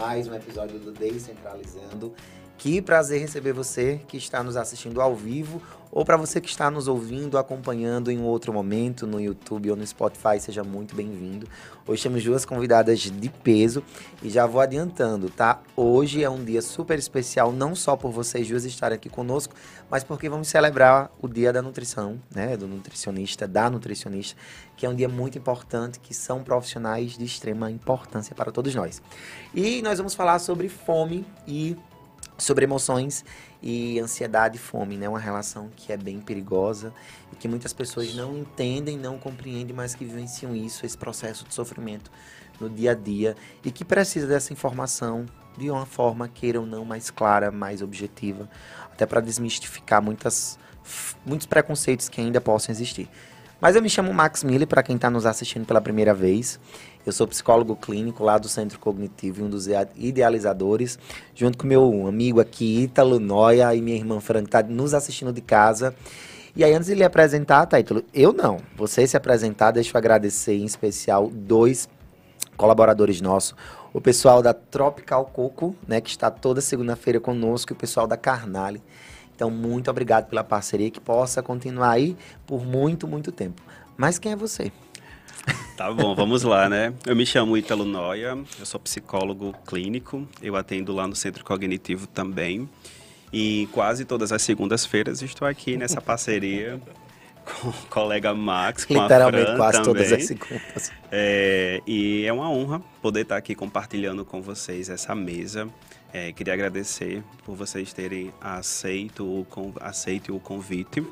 mais um episódio do Descentralizando. Que prazer receber você que está nos assistindo ao vivo ou para você que está nos ouvindo, acompanhando em um outro momento no YouTube ou no Spotify, seja muito bem-vindo. Hoje temos duas convidadas de peso e já vou adiantando, tá? Hoje é um dia super especial, não só por vocês duas estarem aqui conosco, mas porque vamos celebrar o Dia da Nutrição, né? Do nutricionista, da nutricionista, que é um dia muito importante, que são profissionais de extrema importância para todos nós. E nós vamos falar sobre fome e sobre emoções e ansiedade e fome, né? Uma relação que é bem perigosa e que muitas pessoas não entendem, não compreendem, mas que vivenciam isso, esse processo de sofrimento no dia a dia e que precisa dessa informação de uma forma, queira ou não, mais clara, mais objetiva, até para desmistificar muitas, muitos preconceitos que ainda possam existir. Mas eu me chamo Max Miller, para quem está nos assistindo pela primeira vez. Eu sou psicólogo clínico lá do Centro Cognitivo e um dos idealizadores, junto com meu amigo aqui, Ítalo Noia, e minha irmã Fran, que está nos assistindo de casa. E aí, antes de lhe apresentar, tá, eu não. Você se apresentar, deixa eu agradecer em especial dois colaboradores nossos. O pessoal da Tropical Coco, né, que está toda segunda-feira conosco, e o pessoal da Carnale. Então, muito obrigado pela parceria, que possa continuar aí por muito, muito tempo. Mas quem é você? Tá bom, vamos lá, né? Eu me chamo Ítalo Noia, eu sou psicólogo clínico, eu atendo lá no Centro Cognitivo também. E quase todas as segundas-feiras estou aqui nessa parceria com o colega Max, com Literalmente, a Fran quase também. todas as segundas. É, e é uma honra poder estar aqui compartilhando com vocês essa mesa. É, queria agradecer por vocês terem aceito o, aceito o convite.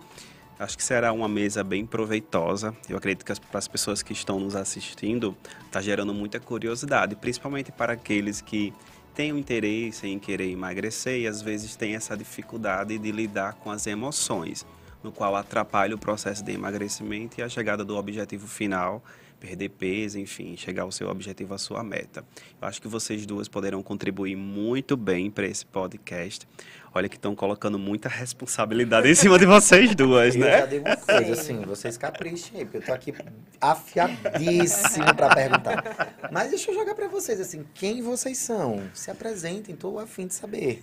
Acho que será uma mesa bem proveitosa. Eu acredito que para as pessoas que estão nos assistindo, está gerando muita curiosidade, principalmente para aqueles que têm o interesse em querer emagrecer e às vezes têm essa dificuldade de lidar com as emoções, no qual atrapalha o processo de emagrecimento e a chegada do objetivo final, perder peso, enfim, chegar ao seu objetivo, à sua meta. Eu acho que vocês duas poderão contribuir muito bem para esse podcast. Olha que estão colocando muita responsabilidade em cima de vocês duas, Eu já né? digo uma coisa, assim, vocês caprichem aí, porque eu tô aqui afiadíssimo pra perguntar. Mas deixa eu jogar pra vocês, assim, quem vocês são? Se apresentem, tô afim de saber.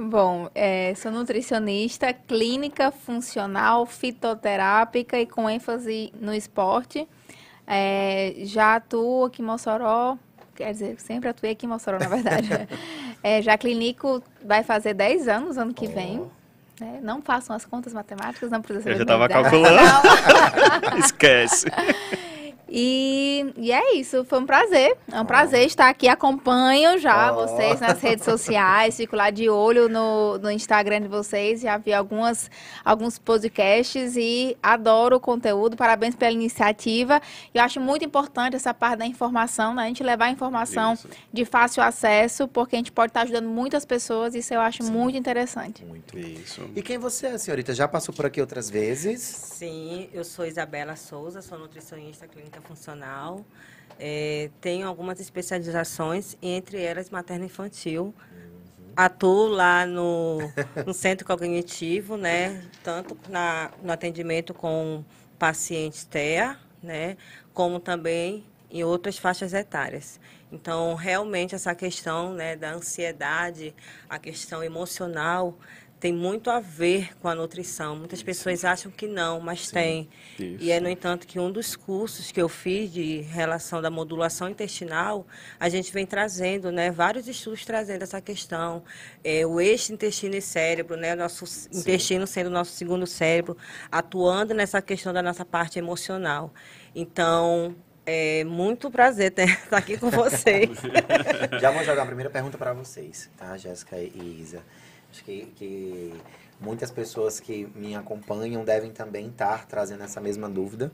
Bom, é, sou nutricionista clínica, funcional, fitoterápica e com ênfase no esporte. É, já atuo aqui em Mossoró, quer dizer, sempre atuei aqui em Mossoró, na verdade. É, já clínico vai fazer 10 anos ano que vem. né? Não façam as contas matemáticas, não precisa Eu saber já da minha estava calculando. Esquece. E, e é isso, foi um prazer. É um prazer estar aqui. Acompanho já Ó. vocês nas redes sociais, fico lá de olho no, no Instagram de vocês. Já vi algumas, alguns podcasts e adoro o conteúdo. Parabéns pela iniciativa. Eu acho muito importante essa parte da informação, né? A gente levar a informação Isso. de fácil acesso, porque a gente pode estar ajudando muitas pessoas. Isso eu acho muito interessante. Muito. Isso. E quem você é, senhorita? Já passou por aqui outras vezes? Sim, eu sou Isabela Souza, sou nutricionista clínica funcional. É, tenho algumas especializações, entre elas materno-infantil. Atuo lá no, no centro cognitivo, né? Tanto na, no atendimento com pacientes TEA, né? Como também em outras faixas etárias. Então, realmente, essa questão né, da ansiedade, a questão emocional, tem muito a ver com a nutrição. Muitas pessoas acham que não, mas tem. Isso. E é, no entanto, que um dos cursos que eu fiz de relação da modulação intestinal, a gente vem trazendo, né, vários estudos trazendo essa questão. É, o eixo intestino e cérebro, né, o nosso intestino sendo o nosso segundo cérebro, atuando nessa questão da nossa parte emocional. Então, é muito prazer ter- estar aqui com vocês. Já vou jogar a primeira pergunta para vocês, tá, Jéssica e Isa? Acho que, que muitas pessoas que me acompanham devem também estar trazendo essa mesma dúvida.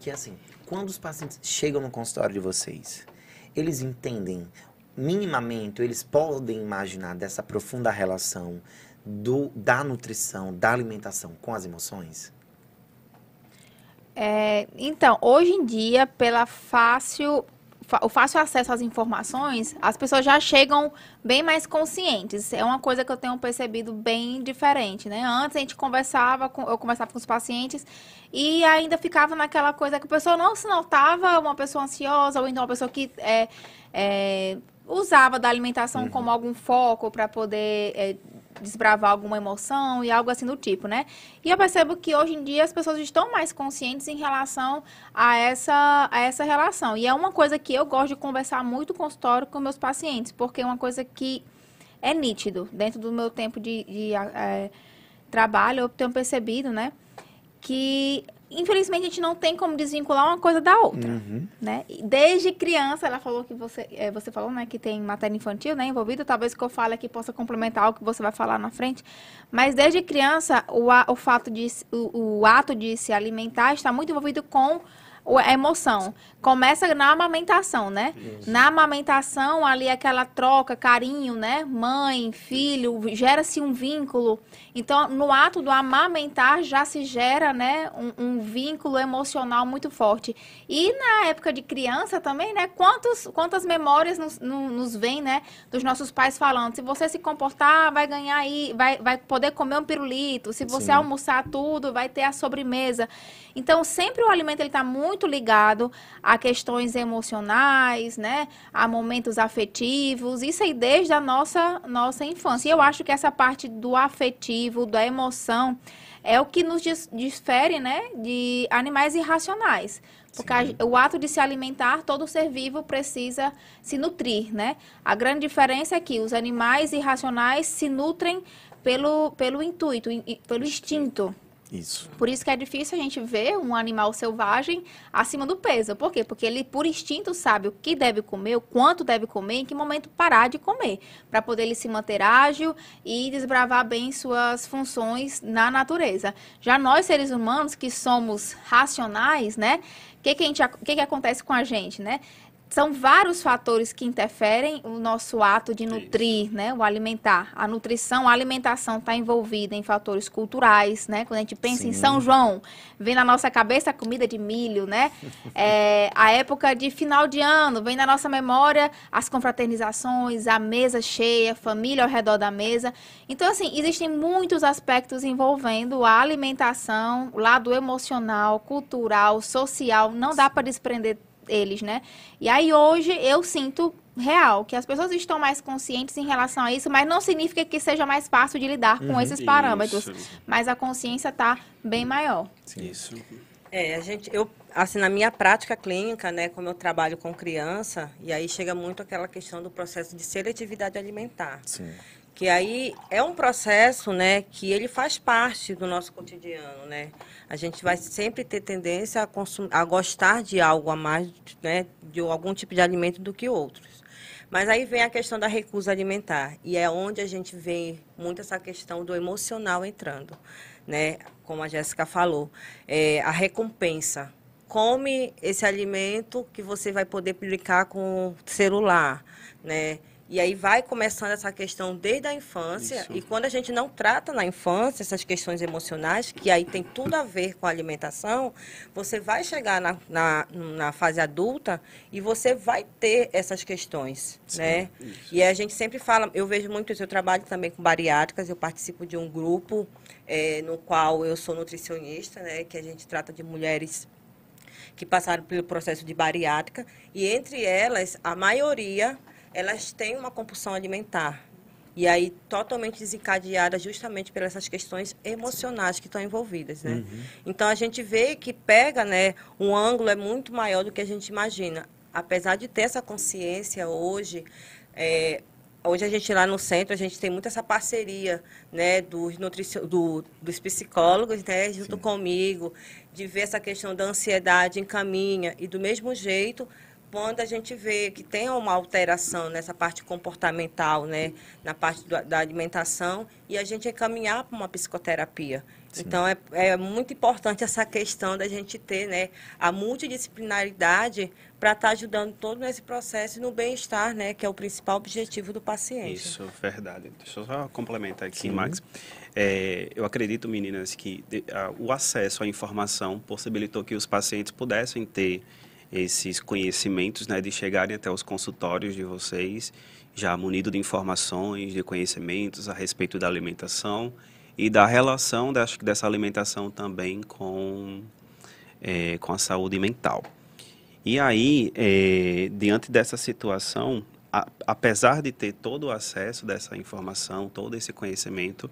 Que é assim, quando os pacientes chegam no consultório de vocês, eles entendem minimamente, eles podem imaginar dessa profunda relação do, da nutrição, da alimentação com as emoções? É, então, hoje em dia, pela fácil o fácil acesso às informações, as pessoas já chegam bem mais conscientes. É uma coisa que eu tenho percebido bem diferente, né? Antes a gente conversava, com, eu conversava com os pacientes e ainda ficava naquela coisa que a pessoa não se notava uma pessoa ansiosa ou então uma pessoa que é, é, usava da alimentação uhum. como algum foco para poder é, desbravar alguma emoção e algo assim do tipo, né? E eu percebo que hoje em dia as pessoas estão mais conscientes em relação a essa, a essa relação. E é uma coisa que eu gosto de conversar muito consultório com meus pacientes, porque é uma coisa que é nítido. Dentro do meu tempo de, de é, trabalho, eu tenho percebido, né? Que infelizmente a gente não tem como desvincular uma coisa da outra, uhum. né? Desde criança, ela falou que você, é, você falou, né, que tem matéria infantil, né, envolvida. Talvez que eu fale aqui possa complementar o que você vai falar na frente. Mas desde criança, o, o fato de o, o ato de se alimentar está muito envolvido com a emoção. Começa na amamentação, né? Isso. Na amamentação, ali aquela troca, carinho, né? Mãe, filho, gera-se um vínculo. Então, no ato do amamentar já se gera, né, um, um, vínculo emocional muito forte. E na época de criança também, né, quantos, quantas memórias nos, nos vêm, né, dos nossos pais falando, se você se comportar, vai ganhar aí, vai, vai poder comer um pirulito, se você Sim. almoçar tudo, vai ter a sobremesa. Então, sempre o alimento está muito ligado a questões emocionais, né? A momentos afetivos. Isso aí desde a nossa, nossa infância. E eu acho que essa parte do afetivo, da emoção, é o que nos difere, né? De animais irracionais. Porque a, o ato de se alimentar, todo ser vivo precisa se nutrir, né? A grande diferença é que os animais irracionais se nutrem pelo, pelo intuito, pelo instinto. Isso. Por isso que é difícil a gente ver um animal selvagem acima do peso. Por quê? Porque ele, por instinto, sabe o que deve comer, o quanto deve comer, em que momento parar de comer, para poder ele se manter ágil e desbravar bem suas funções na natureza. Já nós, seres humanos, que somos racionais, né? O que, que, que, que acontece com a gente, né? São vários fatores que interferem o nosso ato de nutrir, né, o alimentar. A nutrição, a alimentação está envolvida em fatores culturais, né? Quando a gente pensa Sim. em São João, vem na nossa cabeça a comida de milho, né? É, a época de final de ano, vem na nossa memória as confraternizações, a mesa cheia, família ao redor da mesa. Então, assim, existem muitos aspectos envolvendo a alimentação, o lado emocional, cultural, social. Não dá para desprender eles, né? E aí hoje eu sinto real que as pessoas estão mais conscientes em relação a isso, mas não significa que seja mais fácil de lidar com uhum, esses parâmetros, isso. mas a consciência está bem maior. Isso. É, a gente, eu, assim, na minha prática clínica, né, como eu trabalho com criança, e aí chega muito aquela questão do processo de seletividade alimentar. Sim que aí é um processo, né, que ele faz parte do nosso cotidiano, né? A gente vai sempre ter tendência a, consumir, a gostar de algo a mais, né, de algum tipo de alimento do que outros. Mas aí vem a questão da recusa alimentar e é onde a gente vê muito essa questão do emocional entrando, né? Como a Jéssica falou, é, a recompensa. Come esse alimento que você vai poder publicar com celular, né? E aí vai começando essa questão desde a infância. Isso. E quando a gente não trata na infância essas questões emocionais, que aí tem tudo a ver com a alimentação, você vai chegar na, na, na fase adulta e você vai ter essas questões, Sim, né? Isso. E a gente sempre fala, eu vejo muito isso, eu trabalho também com bariátricas, eu participo de um grupo é, no qual eu sou nutricionista, né? Que a gente trata de mulheres que passaram pelo processo de bariátrica. E entre elas, a maioria elas têm uma compulsão alimentar. E aí, totalmente desencadeada justamente pelas essas questões emocionais que estão envolvidas, né? Uhum. Então, a gente vê que pega, né, um ângulo é muito maior do que a gente imagina. Apesar de ter essa consciência hoje, é, hoje a gente lá no centro, a gente tem muito essa parceria, né, dos, nutricio, do, dos psicólogos, né, junto Sim. comigo, de ver essa questão da ansiedade encaminha e do mesmo jeito quando a gente vê que tem uma alteração nessa parte comportamental, né, na parte do, da alimentação, e a gente encaminhar para uma psicoterapia. Sim. Então, é, é muito importante essa questão da gente ter né, a multidisciplinaridade para estar tá ajudando todo nesse processo e no bem-estar, né, que é o principal objetivo do paciente. Isso, verdade. Deixa eu só complementar aqui, Sim. Max. É, eu acredito, meninas, que de, a, o acesso à informação possibilitou que os pacientes pudessem ter esses conhecimentos, né, de chegarem até os consultórios de vocês, já munido de informações, de conhecimentos a respeito da alimentação e da relação que dessa alimentação também com, é, com a saúde mental. E aí, é, diante dessa situação, a, apesar de ter todo o acesso dessa informação, todo esse conhecimento,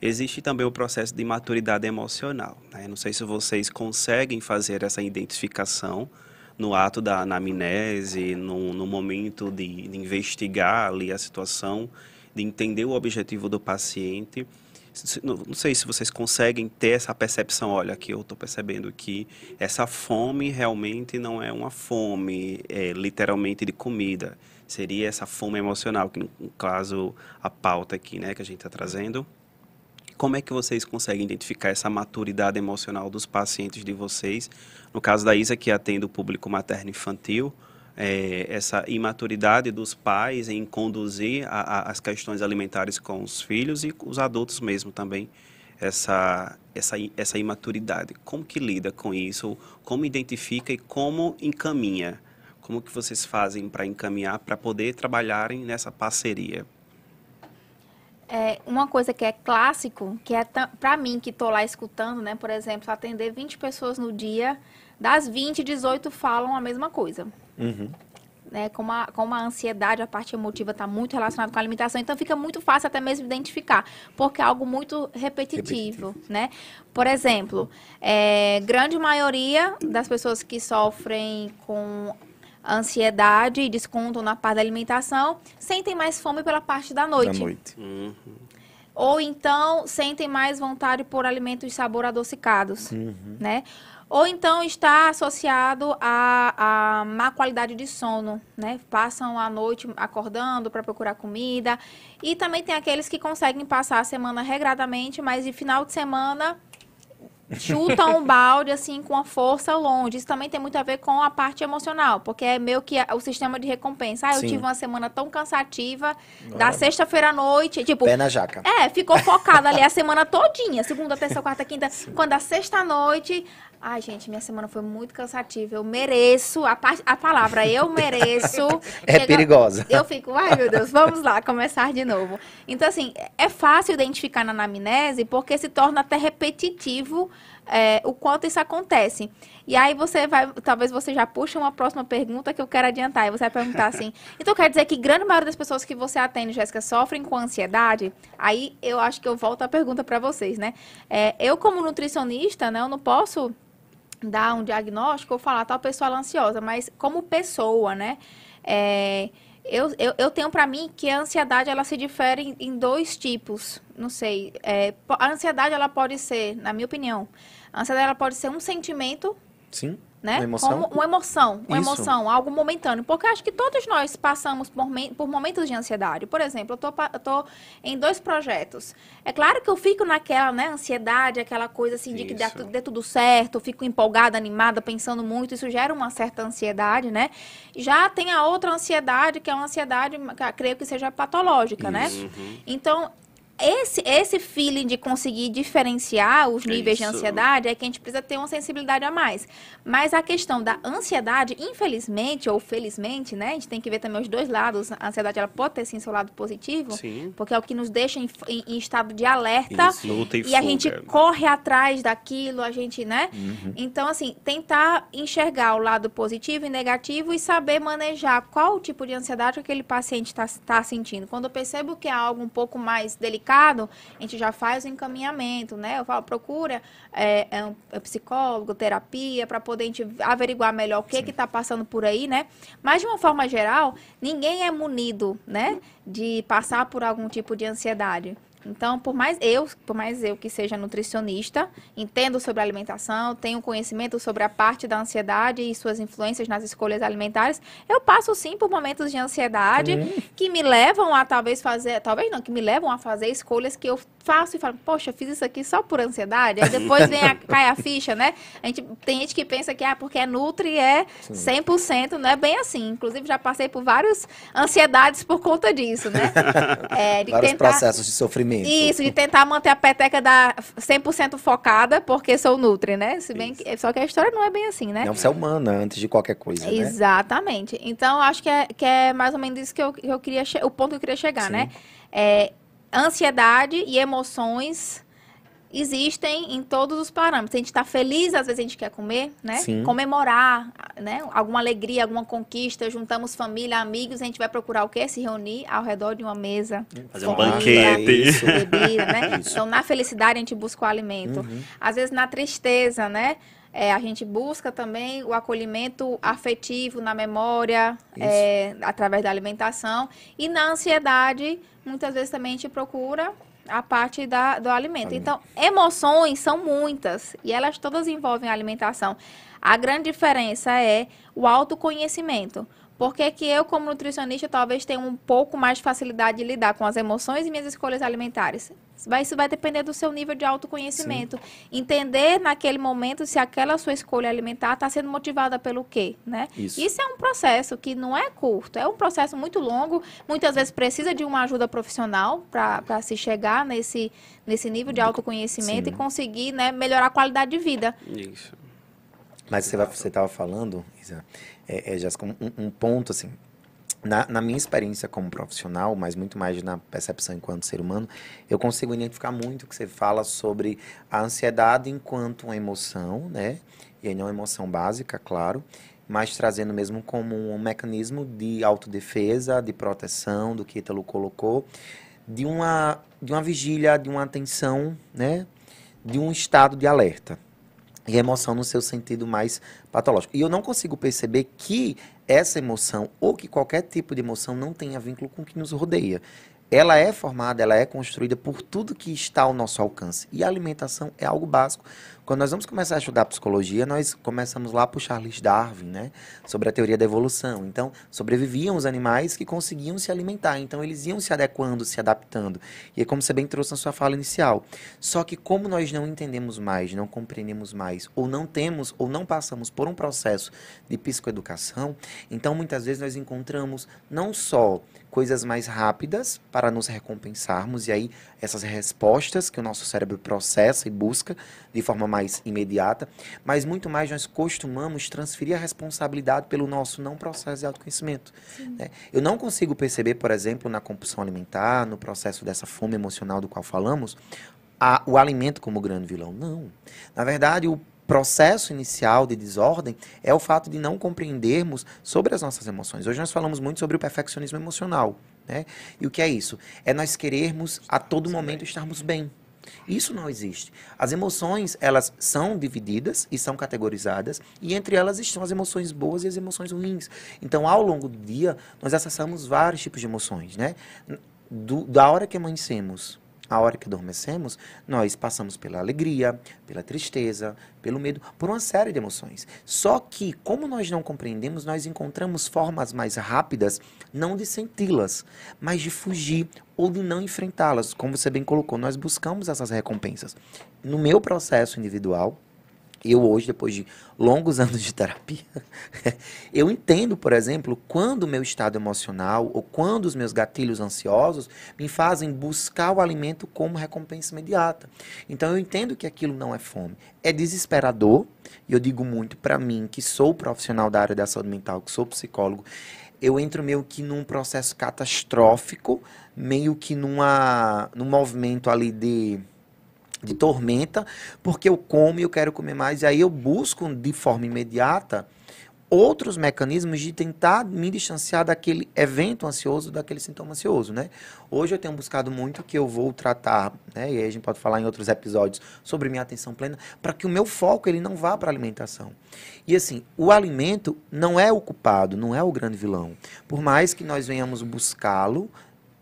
existe também o processo de maturidade emocional. Né? Não sei se vocês conseguem fazer essa identificação no ato da anamnese, no, no momento de, de investigar ali a situação, de entender o objetivo do paciente. Não sei se vocês conseguem ter essa percepção. Olha, aqui eu estou percebendo que essa fome realmente não é uma fome, é, literalmente de comida. Seria essa fome emocional, que no caso a pauta aqui, né, que a gente está trazendo. Como é que vocês conseguem identificar essa maturidade emocional dos pacientes de vocês? No caso da Isa, que atende o público materno infantil, é, essa imaturidade dos pais em conduzir a, a, as questões alimentares com os filhos e os adultos mesmo também, essa, essa, essa imaturidade. Como que lida com isso? Como identifica e como encaminha? Como que vocês fazem para encaminhar, para poder trabalharem nessa parceria? É, uma coisa que é clássico, que é para mim que estou lá escutando, né? Por exemplo, atender 20 pessoas no dia, das 20, 18 falam a mesma coisa. Uhum. Né, como, a, como a ansiedade, a parte emotiva está muito relacionada com a alimentação, então fica muito fácil até mesmo identificar, porque é algo muito repetitivo, repetitivo. né? Por exemplo, é, grande maioria das pessoas que sofrem com ansiedade e desconto na parte da alimentação, sentem mais fome pela parte da noite. Da noite. Uhum. Ou então sentem mais vontade por alimentos de sabor adocicados, uhum. né? Ou então está associado a, a má qualidade de sono, né? Passam a noite acordando para procurar comida. E também tem aqueles que conseguem passar a semana regradamente, mas de final de semana chuta um balde assim com a força longe. Isso também tem muito a ver com a parte emocional, porque é meio que o sistema de recompensa. Ah, eu Sim. tive uma semana tão cansativa, da sexta-feira à noite, tipo, pé na jaca. É, ficou focado ali a semana todinha, segunda, terça, quarta, quinta, Sim. quando a sexta noite, Ai, gente, minha semana foi muito cansativa. Eu mereço, a, a palavra eu mereço. é chega, perigosa. Eu fico, ai meu Deus, vamos lá, começar de novo. Então, assim, é fácil identificar na anamnese porque se torna até repetitivo é, o quanto isso acontece. E aí você vai, talvez você já puxe uma próxima pergunta que eu quero adiantar. E você vai perguntar assim, então quer dizer que grande maioria das pessoas que você atende, Jéssica, sofrem com ansiedade? Aí eu acho que eu volto a pergunta para vocês, né? É, eu como nutricionista, né, eu não posso dar um diagnóstico ou falar tal pessoa é ansiosa, mas como pessoa, né? É, eu, eu, eu, tenho para mim que a ansiedade ela se difere em, em dois tipos. Não sei. É, a ansiedade ela pode ser, na minha opinião, a ansiedade ela pode ser um sentimento. Sim né? Uma emoção. Como uma emoção, uma Isso. emoção, algo momentâneo. Porque acho que todos nós passamos por, por momentos de ansiedade. Por exemplo, eu tô, eu tô em dois projetos. É claro que eu fico naquela, né, ansiedade, aquela coisa assim de que dê, dê tudo certo, eu fico empolgada, animada, pensando muito, isso gera uma certa ansiedade, né? Já tem a outra ansiedade, que é uma ansiedade, que creio que seja patológica, né? Uhum. Então, esse, esse feeling de conseguir diferenciar os níveis Isso. de ansiedade é que a gente precisa ter uma sensibilidade a mais. Mas a questão da ansiedade, infelizmente ou felizmente, né? A gente tem que ver também os dois lados. A ansiedade ela pode ter sim seu lado positivo, sim. porque é o que nos deixa em, em, em estado de alerta Isso, e, e a gente corre atrás daquilo, a gente, né? Uhum. Então, assim, tentar enxergar o lado positivo e negativo e saber manejar qual o tipo de ansiedade que aquele paciente está tá sentindo. Quando eu percebo que é algo um pouco mais delicado, a gente já faz o encaminhamento, né? Eu falo, procura é, é um, é psicólogo, terapia, para poder a gente averiguar melhor o que está passando por aí, né? Mas, de uma forma geral, ninguém é munido, né? De passar por algum tipo de ansiedade. Então, por mais eu, por mais eu que seja nutricionista, entendo sobre alimentação, tenho conhecimento sobre a parte da ansiedade e suas influências nas escolhas alimentares, eu passo sim por momentos de ansiedade uhum. que me levam a talvez fazer, talvez não, que me levam a fazer escolhas que eu faço e falo, poxa, fiz isso aqui só por ansiedade. Aí depois vem a, cai a ficha, né? A gente, tem gente que pensa que ah, porque é Nutri é Sim. 100%, não é bem assim. Inclusive, já passei por várias ansiedades por conta disso, né? É, de Vários tentar... processos de sofrimento Isso, de tentar manter a peteca da 100% focada, porque sou Nutri, né? Se bem que, só que a história não é bem assim, né? Não, você é humana antes de qualquer coisa, né? Exatamente. Então, eu acho que é, que é mais ou menos isso que eu, que eu queria, o ponto que eu queria chegar, Sim. né? É, ansiedade e emoções existem em todos os parâmetros. A gente está feliz, às vezes a gente quer comer, né? Sim. Comemorar, né? Alguma alegria, alguma conquista, juntamos família, amigos, a gente vai procurar o quê? Se reunir ao redor de uma mesa. Fazer um banquete. Isso. Bebida, né? Isso. Então, na felicidade, a gente busca o alimento. Uhum. Às vezes, na tristeza, né? É, a gente busca também o acolhimento afetivo na memória, é, através da alimentação. E na ansiedade, muitas vezes também a gente procura a parte da, do alimento. Alimento. Então, emoções são muitas e elas todas envolvem a alimentação. A grande diferença é o autoconhecimento. Porque que eu, como nutricionista, talvez tenha um pouco mais de facilidade de lidar com as emoções e minhas escolhas alimentares. Isso vai, isso vai depender do seu nível de autoconhecimento. Entender naquele momento se aquela sua escolha alimentar está sendo motivada pelo quê, né? Isso. Isso é um processo que não é curto, é um processo muito longo. Muitas vezes precisa de uma ajuda profissional para se chegar nesse, nesse nível de autoconhecimento Sim. e conseguir né, melhorar a qualidade de vida. Isso. Mas você estava falando, Isa, é, é, Jéssica, um, um ponto assim. Na, na minha experiência como profissional, mas muito mais na percepção enquanto ser humano, eu consigo identificar muito o que você fala sobre a ansiedade enquanto uma emoção, né? E aí não uma emoção básica, claro, mas trazendo mesmo como um mecanismo de autodefesa, de proteção, do que Ítalo colocou, de uma, de uma vigília, de uma atenção, né? De um estado de alerta e emoção no seu sentido mais patológico. E eu não consigo perceber que essa emoção ou que qualquer tipo de emoção não tenha vínculo com o que nos rodeia. Ela é formada, ela é construída por tudo que está ao nosso alcance. E a alimentação é algo básico. Quando nós vamos começar a estudar psicologia, nós começamos lá por Charles Darwin, né? Sobre a teoria da evolução. Então, sobreviviam os animais que conseguiam se alimentar. Então, eles iam se adequando, se adaptando. E é como você bem trouxe na sua fala inicial. Só que como nós não entendemos mais, não compreendemos mais, ou não temos, ou não passamos por um processo de psicoeducação, então muitas vezes nós encontramos não só coisas mais rápidas para nos recompensarmos, e aí essas respostas que o nosso cérebro processa e busca de forma mais imediata, mas muito mais nós costumamos transferir a responsabilidade pelo nosso não processo de autoconhecimento. né? Eu não consigo perceber, por exemplo, na compulsão alimentar, no processo dessa fome emocional do qual falamos, a- o alimento como grande vilão. Não. Na verdade, o processo inicial de desordem é o fato de não compreendermos sobre as nossas emoções. Hoje nós falamos muito sobre o perfeccionismo emocional. Né? E o que é isso? É nós querermos a todo momento estarmos bem. Isso não existe. As emoções, elas são divididas e são categorizadas, e entre elas estão as emoções boas e as emoções ruins. Então, ao longo do dia, nós acessamos vários tipos de emoções, né? Do- da hora que amanhecemos à hora que adormecemos, nós passamos pela alegria, pela tristeza, pelo medo, por uma série de emoções. Só que, como nós não compreendemos, nós encontramos formas mais rápidas, não de senti-las, mas de fugir ou de não enfrentá-las. Como você bem colocou, nós buscamos essas recompensas. No meu processo individual, eu hoje, depois de longos anos de terapia, eu entendo, por exemplo, quando o meu estado emocional ou quando os meus gatilhos ansiosos me fazem buscar o alimento como recompensa imediata. Então eu entendo que aquilo não é fome. É desesperador, e eu digo muito para mim, que sou profissional da área da saúde mental, que sou psicólogo, eu entro meio que num processo catastrófico, meio que numa, num movimento ali de de tormenta, porque eu como e eu quero comer mais, e aí eu busco de forma imediata outros mecanismos de tentar me distanciar daquele evento ansioso, daquele sintoma ansioso, né? Hoje eu tenho buscado muito que eu vou tratar, né? E aí a gente pode falar em outros episódios sobre minha atenção plena, para que o meu foco ele não vá para a alimentação. E assim, o alimento não é o culpado, não é o grande vilão. Por mais que nós venhamos buscá-lo,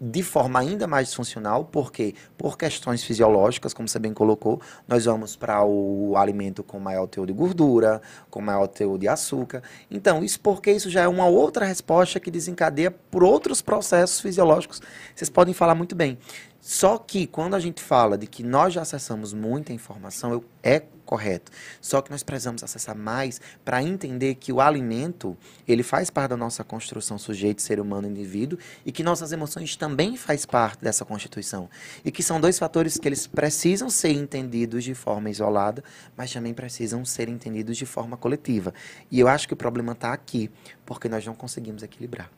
de forma ainda mais disfuncional, porque por questões fisiológicas, como você bem colocou, nós vamos para o alimento com maior teor de gordura, com maior teor de açúcar. Então, isso porque isso já é uma outra resposta que desencadeia por outros processos fisiológicos. Vocês podem falar muito bem. Só que quando a gente fala de que nós já acessamos muita informação, eu, é correto. Só que nós precisamos acessar mais para entender que o alimento, ele faz parte da nossa construção sujeito, ser humano, indivíduo, e que nossas emoções também faz parte dessa constituição. E que são dois fatores que eles precisam ser entendidos de forma isolada, mas também precisam ser entendidos de forma coletiva. E eu acho que o problema está aqui, porque nós não conseguimos equilibrar.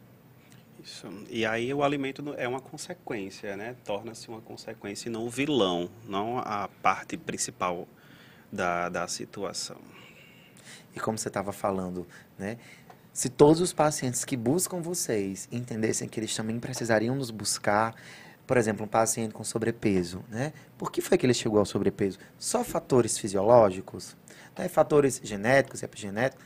Isso. E aí o alimento é uma consequência, né? Torna-se uma consequência e não o vilão, não a parte principal da, da situação. E como você estava falando, né? Se todos os pacientes que buscam vocês entendessem que eles também precisariam nos buscar, por exemplo, um paciente com sobrepeso, né? Por que foi que ele chegou ao sobrepeso? Só fatores fisiológicos? Né? Fatores genéticos, epigenéticos?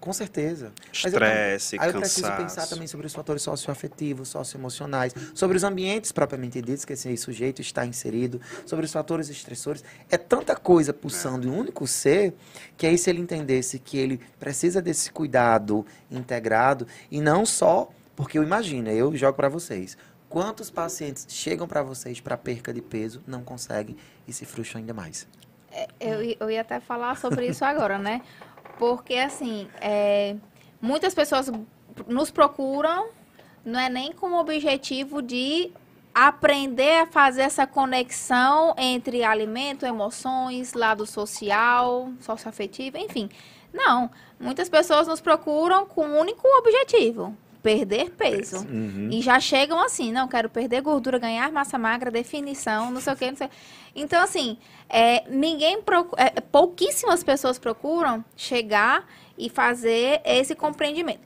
Com certeza. Estresse, Aí eu preciso pensar também sobre os fatores socioafetivos, socioemocionais, sobre os ambientes propriamente ditos que esse sujeito está inserido, sobre os fatores estressores. É tanta coisa pulsando é. em um único ser que aí se ele entendesse que ele precisa desse cuidado integrado e não só, porque eu imagino, eu jogo para vocês, quantos pacientes chegam para vocês para perca de peso, não conseguem e se frustram ainda mais. É, eu, eu ia até falar sobre isso agora, né? Porque, assim, é, muitas pessoas nos procuram, não é nem com o objetivo de aprender a fazer essa conexão entre alimento, emoções, lado social, socioafetivo, enfim. Não, muitas pessoas nos procuram com um único objetivo, perder peso. Uhum. E já chegam assim, não, quero perder gordura, ganhar massa magra, definição, não sei o que, não sei. Então, assim, é, ninguém procura, é, pouquíssimas pessoas procuram chegar e fazer esse compreendimento.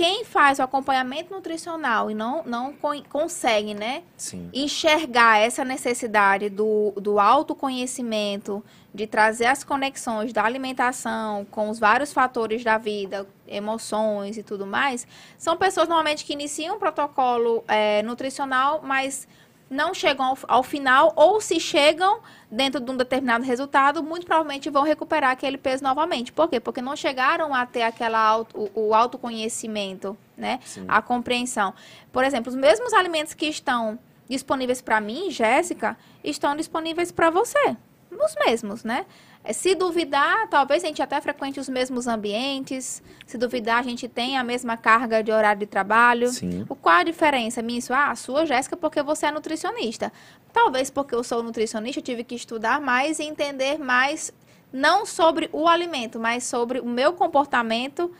Quem faz o acompanhamento nutricional e não, não consegue, né, Sim. enxergar essa necessidade do, do autoconhecimento, de trazer as conexões da alimentação com os vários fatores da vida, emoções e tudo mais, são pessoas normalmente que iniciam um protocolo é, nutricional, mas não chegam ao, ao, final, ou se chegam dentro de um determinado resultado, muito provavelmente vão recuperar aquele peso novamente. Por quê? Porque não chegaram a ter aquela auto, o, o autoconhecimento, né? Sim. A compreensão. Por exemplo, os mesmos alimentos que estão disponíveis para mim, Jéssica, estão disponíveis para você os mesmos, né? É, se duvidar, talvez a gente até frequente os mesmos ambientes. Se duvidar, a gente tem a mesma carga de horário de trabalho. Sim. O, qual a diferença? Minha, isso, ah, a sua, Jéssica, porque você é nutricionista. Talvez porque eu sou nutricionista, eu tive que estudar mais e entender mais, não sobre o alimento, mas sobre o meu comportamento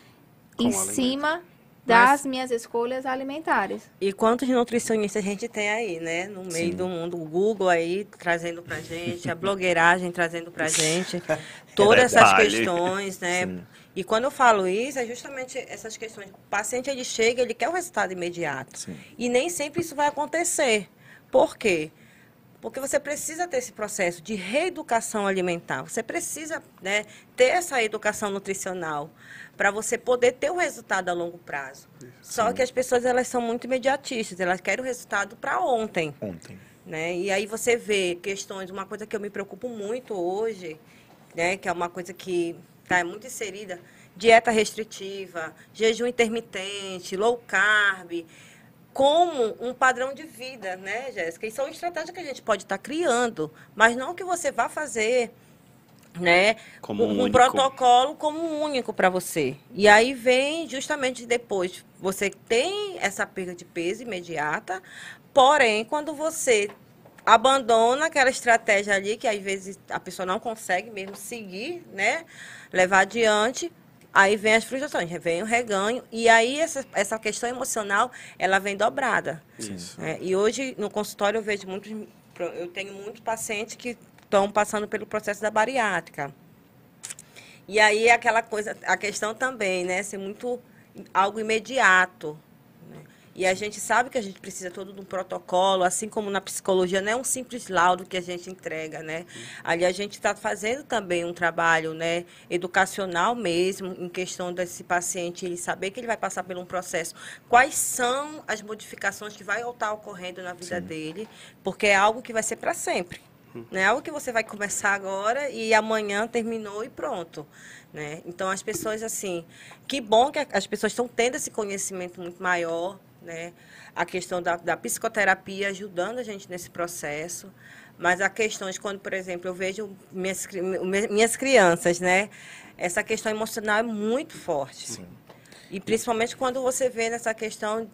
Com em cima das Mas, minhas escolhas alimentares. E quantos nutricionistas a gente tem aí, né? No meio Sim. do mundo, o Google aí trazendo pra gente, a blogueiragem trazendo pra gente, é todas essas questões, né? Sim. E quando eu falo isso, é justamente essas questões. O paciente, ele chega, ele quer o resultado imediato. Sim. E nem sempre isso vai acontecer. Por quê? Porque você precisa ter esse processo de reeducação alimentar. Você precisa né, ter essa educação nutricional para você poder ter o resultado a longo prazo. Sim. Só que as pessoas elas são muito imediatistas, elas querem o resultado para ontem. Ontem. Né? E aí você vê questões, uma coisa que eu me preocupo muito hoje, né, que é uma coisa que está muito inserida, dieta restritiva, jejum intermitente, low carb, como um padrão de vida, né, Jéssica? E são estratégias que a gente pode estar tá criando, mas não que você vá fazer né? Como um, um protocolo como único para você. E aí vem justamente depois, você tem essa perda de peso imediata, porém, quando você abandona aquela estratégia ali, que às vezes a pessoa não consegue mesmo seguir, né? Levar adiante, aí vem as frustrações, vem o reganho, e aí essa, essa questão emocional, ela vem dobrada. Isso. Né? E hoje, no consultório, eu vejo muitos, eu tenho muitos pacientes que estão passando pelo processo da bariátrica. E aí aquela coisa, a questão também, né, ser muito algo imediato. Né? E a gente sabe que a gente precisa todo de um protocolo, assim como na psicologia, não é um simples laudo que a gente entrega, né? Ali a gente está fazendo também um trabalho, né, educacional mesmo, em questão desse paciente ele saber que ele vai passar por um processo. Quais são as modificações que vai estar ocorrendo na vida Sim. dele, porque é algo que vai ser para sempre. Não é algo que você vai começar agora e amanhã terminou e pronto. Né? Então, as pessoas, assim, que bom que as pessoas estão tendo esse conhecimento muito maior, né? A questão da, da psicoterapia ajudando a gente nesse processo. Mas a questão de quando, por exemplo, eu vejo minhas, minhas crianças, né? Essa questão emocional é muito forte. Sim. E principalmente quando você vê nessa questão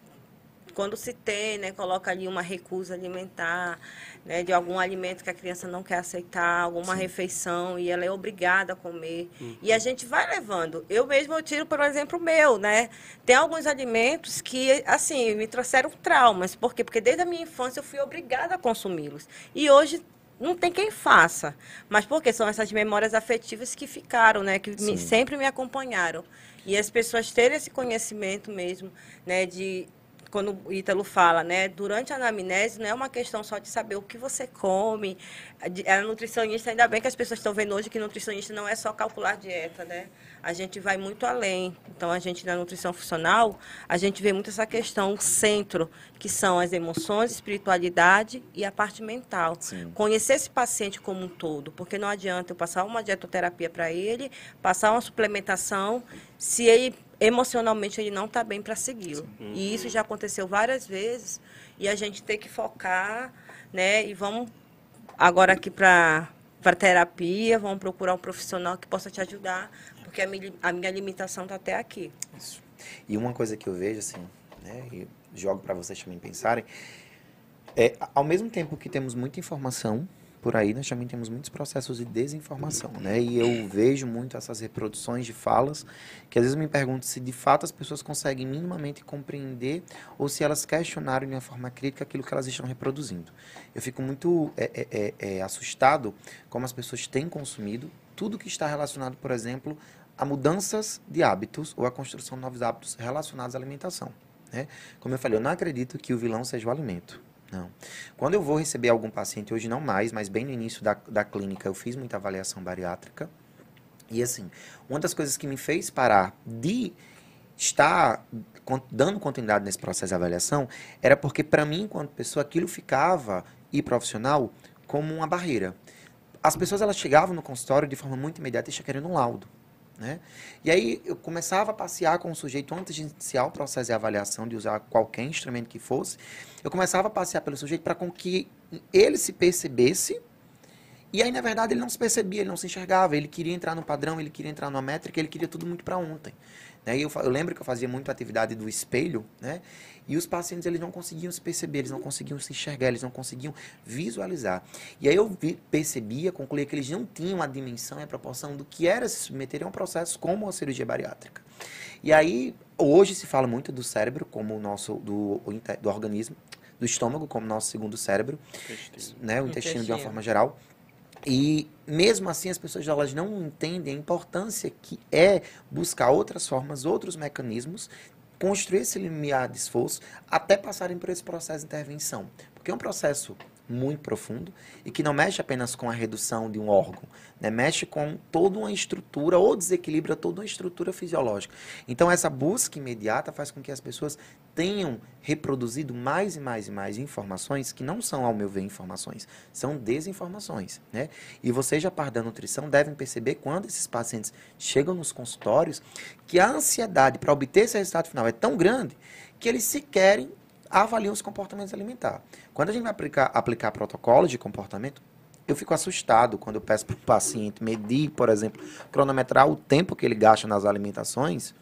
quando se tem, né, coloca ali uma recusa alimentar, né, de algum alimento que a criança não quer aceitar, alguma Sim. refeição e ela é obrigada a comer. Uhum. E a gente vai levando. Eu mesmo eu tiro, por exemplo, o meu, né? Tem alguns alimentos que, assim, me trouxeram traumas. Por quê? Porque desde a minha infância eu fui obrigada a consumi-los. E hoje não tem quem faça. Mas porque são essas memórias afetivas que ficaram, né? Que me, sempre me acompanharam. E as pessoas terem esse conhecimento mesmo, né? De quando o Ítalo fala, né, durante a anamnese não é uma questão só de saber o que você come. A nutricionista, ainda bem que as pessoas estão vendo hoje que nutricionista não é só calcular dieta, né? A gente vai muito além. Então, a gente na nutrição funcional, a gente vê muito essa questão, centro, que são as emoções, espiritualidade e a parte mental. Sim. Conhecer esse paciente como um todo, porque não adianta eu passar uma dietoterapia para ele, passar uma suplementação, se ele emocionalmente ele não está bem para segui-lo. Uhum. E isso já aconteceu várias vezes e a gente tem que focar, né? E vamos agora aqui para para terapia, vamos procurar um profissional que possa te ajudar, porque a minha, a minha limitação está até aqui. Isso. E uma coisa que eu vejo assim, né, e jogo para vocês também pensarem, é ao mesmo tempo que temos muita informação por aí nós também temos muitos processos de desinformação, né? E eu vejo muito essas reproduções de falas que às vezes me pergunto se de fato as pessoas conseguem minimamente compreender ou se elas questionaram de uma forma crítica aquilo que elas estão reproduzindo. Eu fico muito é, é, é, é assustado como as pessoas têm consumido tudo que está relacionado, por exemplo, a mudanças de hábitos ou a construção de novos hábitos relacionados à alimentação. Né? Como eu falei, eu não acredito que o vilão seja o alimento. Não. Quando eu vou receber algum paciente, hoje não mais, mas bem no início da, da clínica, eu fiz muita avaliação bariátrica. E assim, uma das coisas que me fez parar de estar dando continuidade nesse processo de avaliação era porque, para mim, enquanto pessoa, aquilo ficava, e profissional, como uma barreira. As pessoas elas chegavam no consultório de forma muito imediata e querendo um laudo. Né? E aí eu começava a passear com o sujeito antes de iniciar o processo de avaliação, de usar qualquer instrumento que fosse, eu começava a passear pelo sujeito para com que ele se percebesse, e aí na verdade ele não se percebia, ele não se enxergava, ele queria entrar no padrão, ele queria entrar numa métrica, ele queria tudo muito para ontem. Né? Eu, eu, lembro que eu fazia muito atividade do espelho, né? E os pacientes eles não conseguiam se perceber, eles não conseguiam se enxergar, eles não conseguiam visualizar. E aí eu vi, percebia, concluía que eles não tinham a dimensão e a proporção do que era se submeter a um processo como a cirurgia bariátrica. E aí hoje se fala muito do cérebro como o nosso do, do organismo, do estômago como nosso segundo cérebro, intestino. né, o intestino, intestino de uma forma geral. E mesmo assim as pessoas elas não entendem a importância que é buscar outras formas, outros mecanismos, construir esse limiar de esforço até passarem por esse processo de intervenção. Porque é um processo muito profundo e que não mexe apenas com a redução de um órgão, né? mexe com toda uma estrutura ou desequilibra toda uma estrutura fisiológica. Então, essa busca imediata faz com que as pessoas tenham reproduzido mais e mais e mais informações que não são, ao meu ver, informações, são desinformações. Né? E vocês, já par da nutrição, devem perceber quando esses pacientes chegam nos consultórios que a ansiedade para obter esse resultado final é tão grande que eles se querem avaliam os comportamentos alimentares. Quando a gente vai aplicar, aplicar protocolos de comportamento, eu fico assustado quando eu peço para o paciente medir, por exemplo, cronometrar o tempo que ele gasta nas alimentações.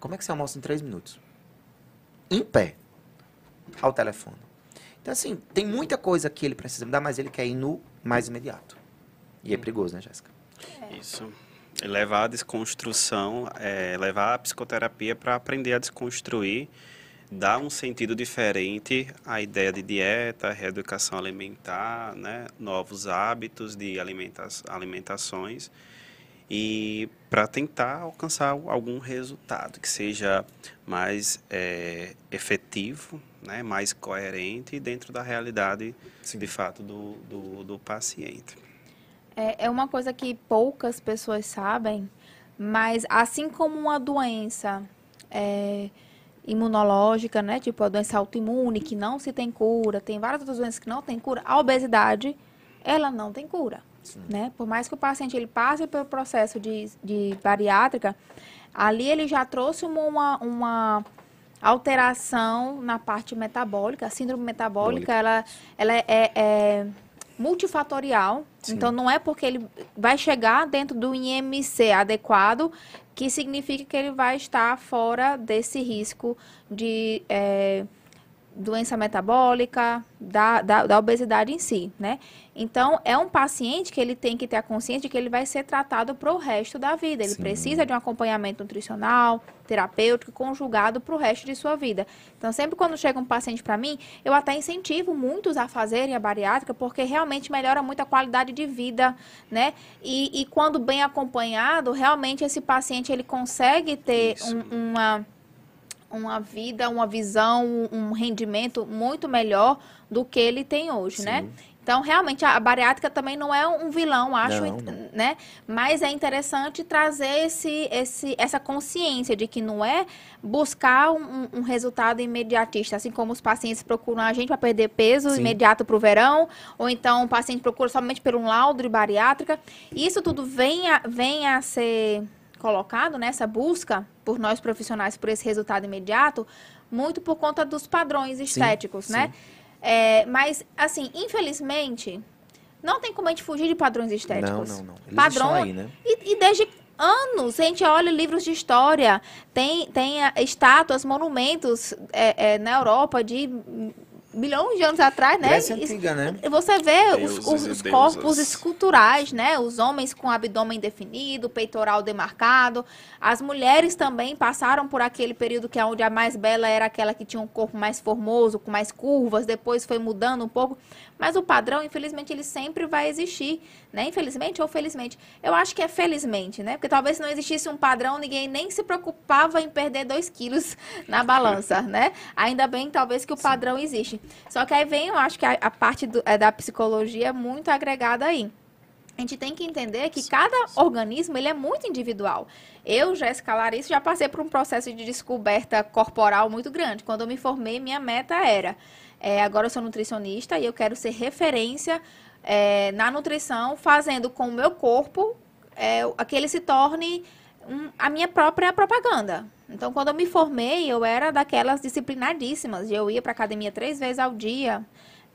Como é que você almoça em três minutos? Em pé, ao telefone. Então, assim, tem muita coisa que ele precisa mudar, mas ele quer ir no mais imediato. E é perigoso, né, Jéssica? É. Isso. Levar a desconstrução, é, levar a psicoterapia para aprender a desconstruir dá um sentido diferente à ideia de dieta, reeducação alimentar, né, novos hábitos de alimenta alimentações e para tentar alcançar algum resultado que seja mais é, efetivo, né, mais coerente dentro da realidade Sim. de fato do, do, do paciente. É, é uma coisa que poucas pessoas sabem, mas assim como uma doença é, imunológica, né? Tipo a doença autoimune, que não se tem cura, tem várias outras doenças que não tem cura. A obesidade, ela não tem cura, Sim. né? Por mais que o paciente ele passe pelo processo de, de bariátrica, ali ele já trouxe uma, uma alteração na parte metabólica. A síndrome metabólica, ela, ela é, é, é multifatorial. Sim. Então, não é porque ele vai chegar dentro do IMC adequado que significa que ele vai estar fora desse risco de é, doença metabólica, da, da, da, obesidade em si, né? Então, é um paciente que ele tem que ter a consciência de que ele vai ser tratado para o resto da vida. Ele Sim. precisa de um acompanhamento nutricional, terapêutico, conjugado para o resto de sua vida. Então, sempre quando chega um paciente para mim, eu até incentivo muitos a fazerem a bariátrica, porque realmente melhora muito a qualidade de vida, né? E, e quando bem acompanhado, realmente esse paciente ele consegue ter um, uma uma vida, uma visão, um rendimento muito melhor do que ele tem hoje, Sim. né? Então, realmente, a bariátrica também não é um vilão, acho, Não, não. né? Mas é interessante trazer esse, esse, essa consciência de que não é buscar um, um resultado imediatista, assim como os pacientes procuram a gente para perder peso Sim. imediato para o verão, ou então o paciente procura somente por um laudo de bariátrica. Isso tudo vem a, vem a ser colocado nessa busca por nós profissionais por esse resultado imediato, muito por conta dos padrões estéticos, né? É, mas, assim, infelizmente, não tem como a gente fugir de padrões Não, estéticos. não, não. Eles Padrão, aí, né? e, e desde anos, a gente olha livros de história, tem, tem ah, estátuas, monumentos é, é, na Europa de milhões de anos atrás, né? Grécia antiga, né? você vê os, Deuses os- corpos esculturais, né? Os homens com abdômen definido, peitoral demarcado. As mulheres também passaram por aquele período que é onde a mais bela era aquela que tinha um corpo mais formoso, com mais curvas, depois foi mudando um pouco. Mas o padrão, infelizmente, ele sempre vai existir, né? Infelizmente ou felizmente. Eu acho que é felizmente, né? Porque talvez se não existisse um padrão, ninguém nem se preocupava em perder dois quilos na balança, né? Ainda bem, talvez, que o padrão existe. Só que aí vem, eu acho que a, a parte do- é, da psicologia muito agregada aí. A gente tem que entender que cada organismo ele é muito individual. Eu, Jéssica Larissa, já passei por um processo de descoberta corporal muito grande. Quando eu me formei, minha meta era: é, agora eu sou nutricionista e eu quero ser referência é, na nutrição, fazendo com o meu corpo é, a que ele se torne um- a minha própria propaganda. Então, quando eu me formei, eu era daquelas disciplinadíssimas. Eu ia para academia três vezes ao dia.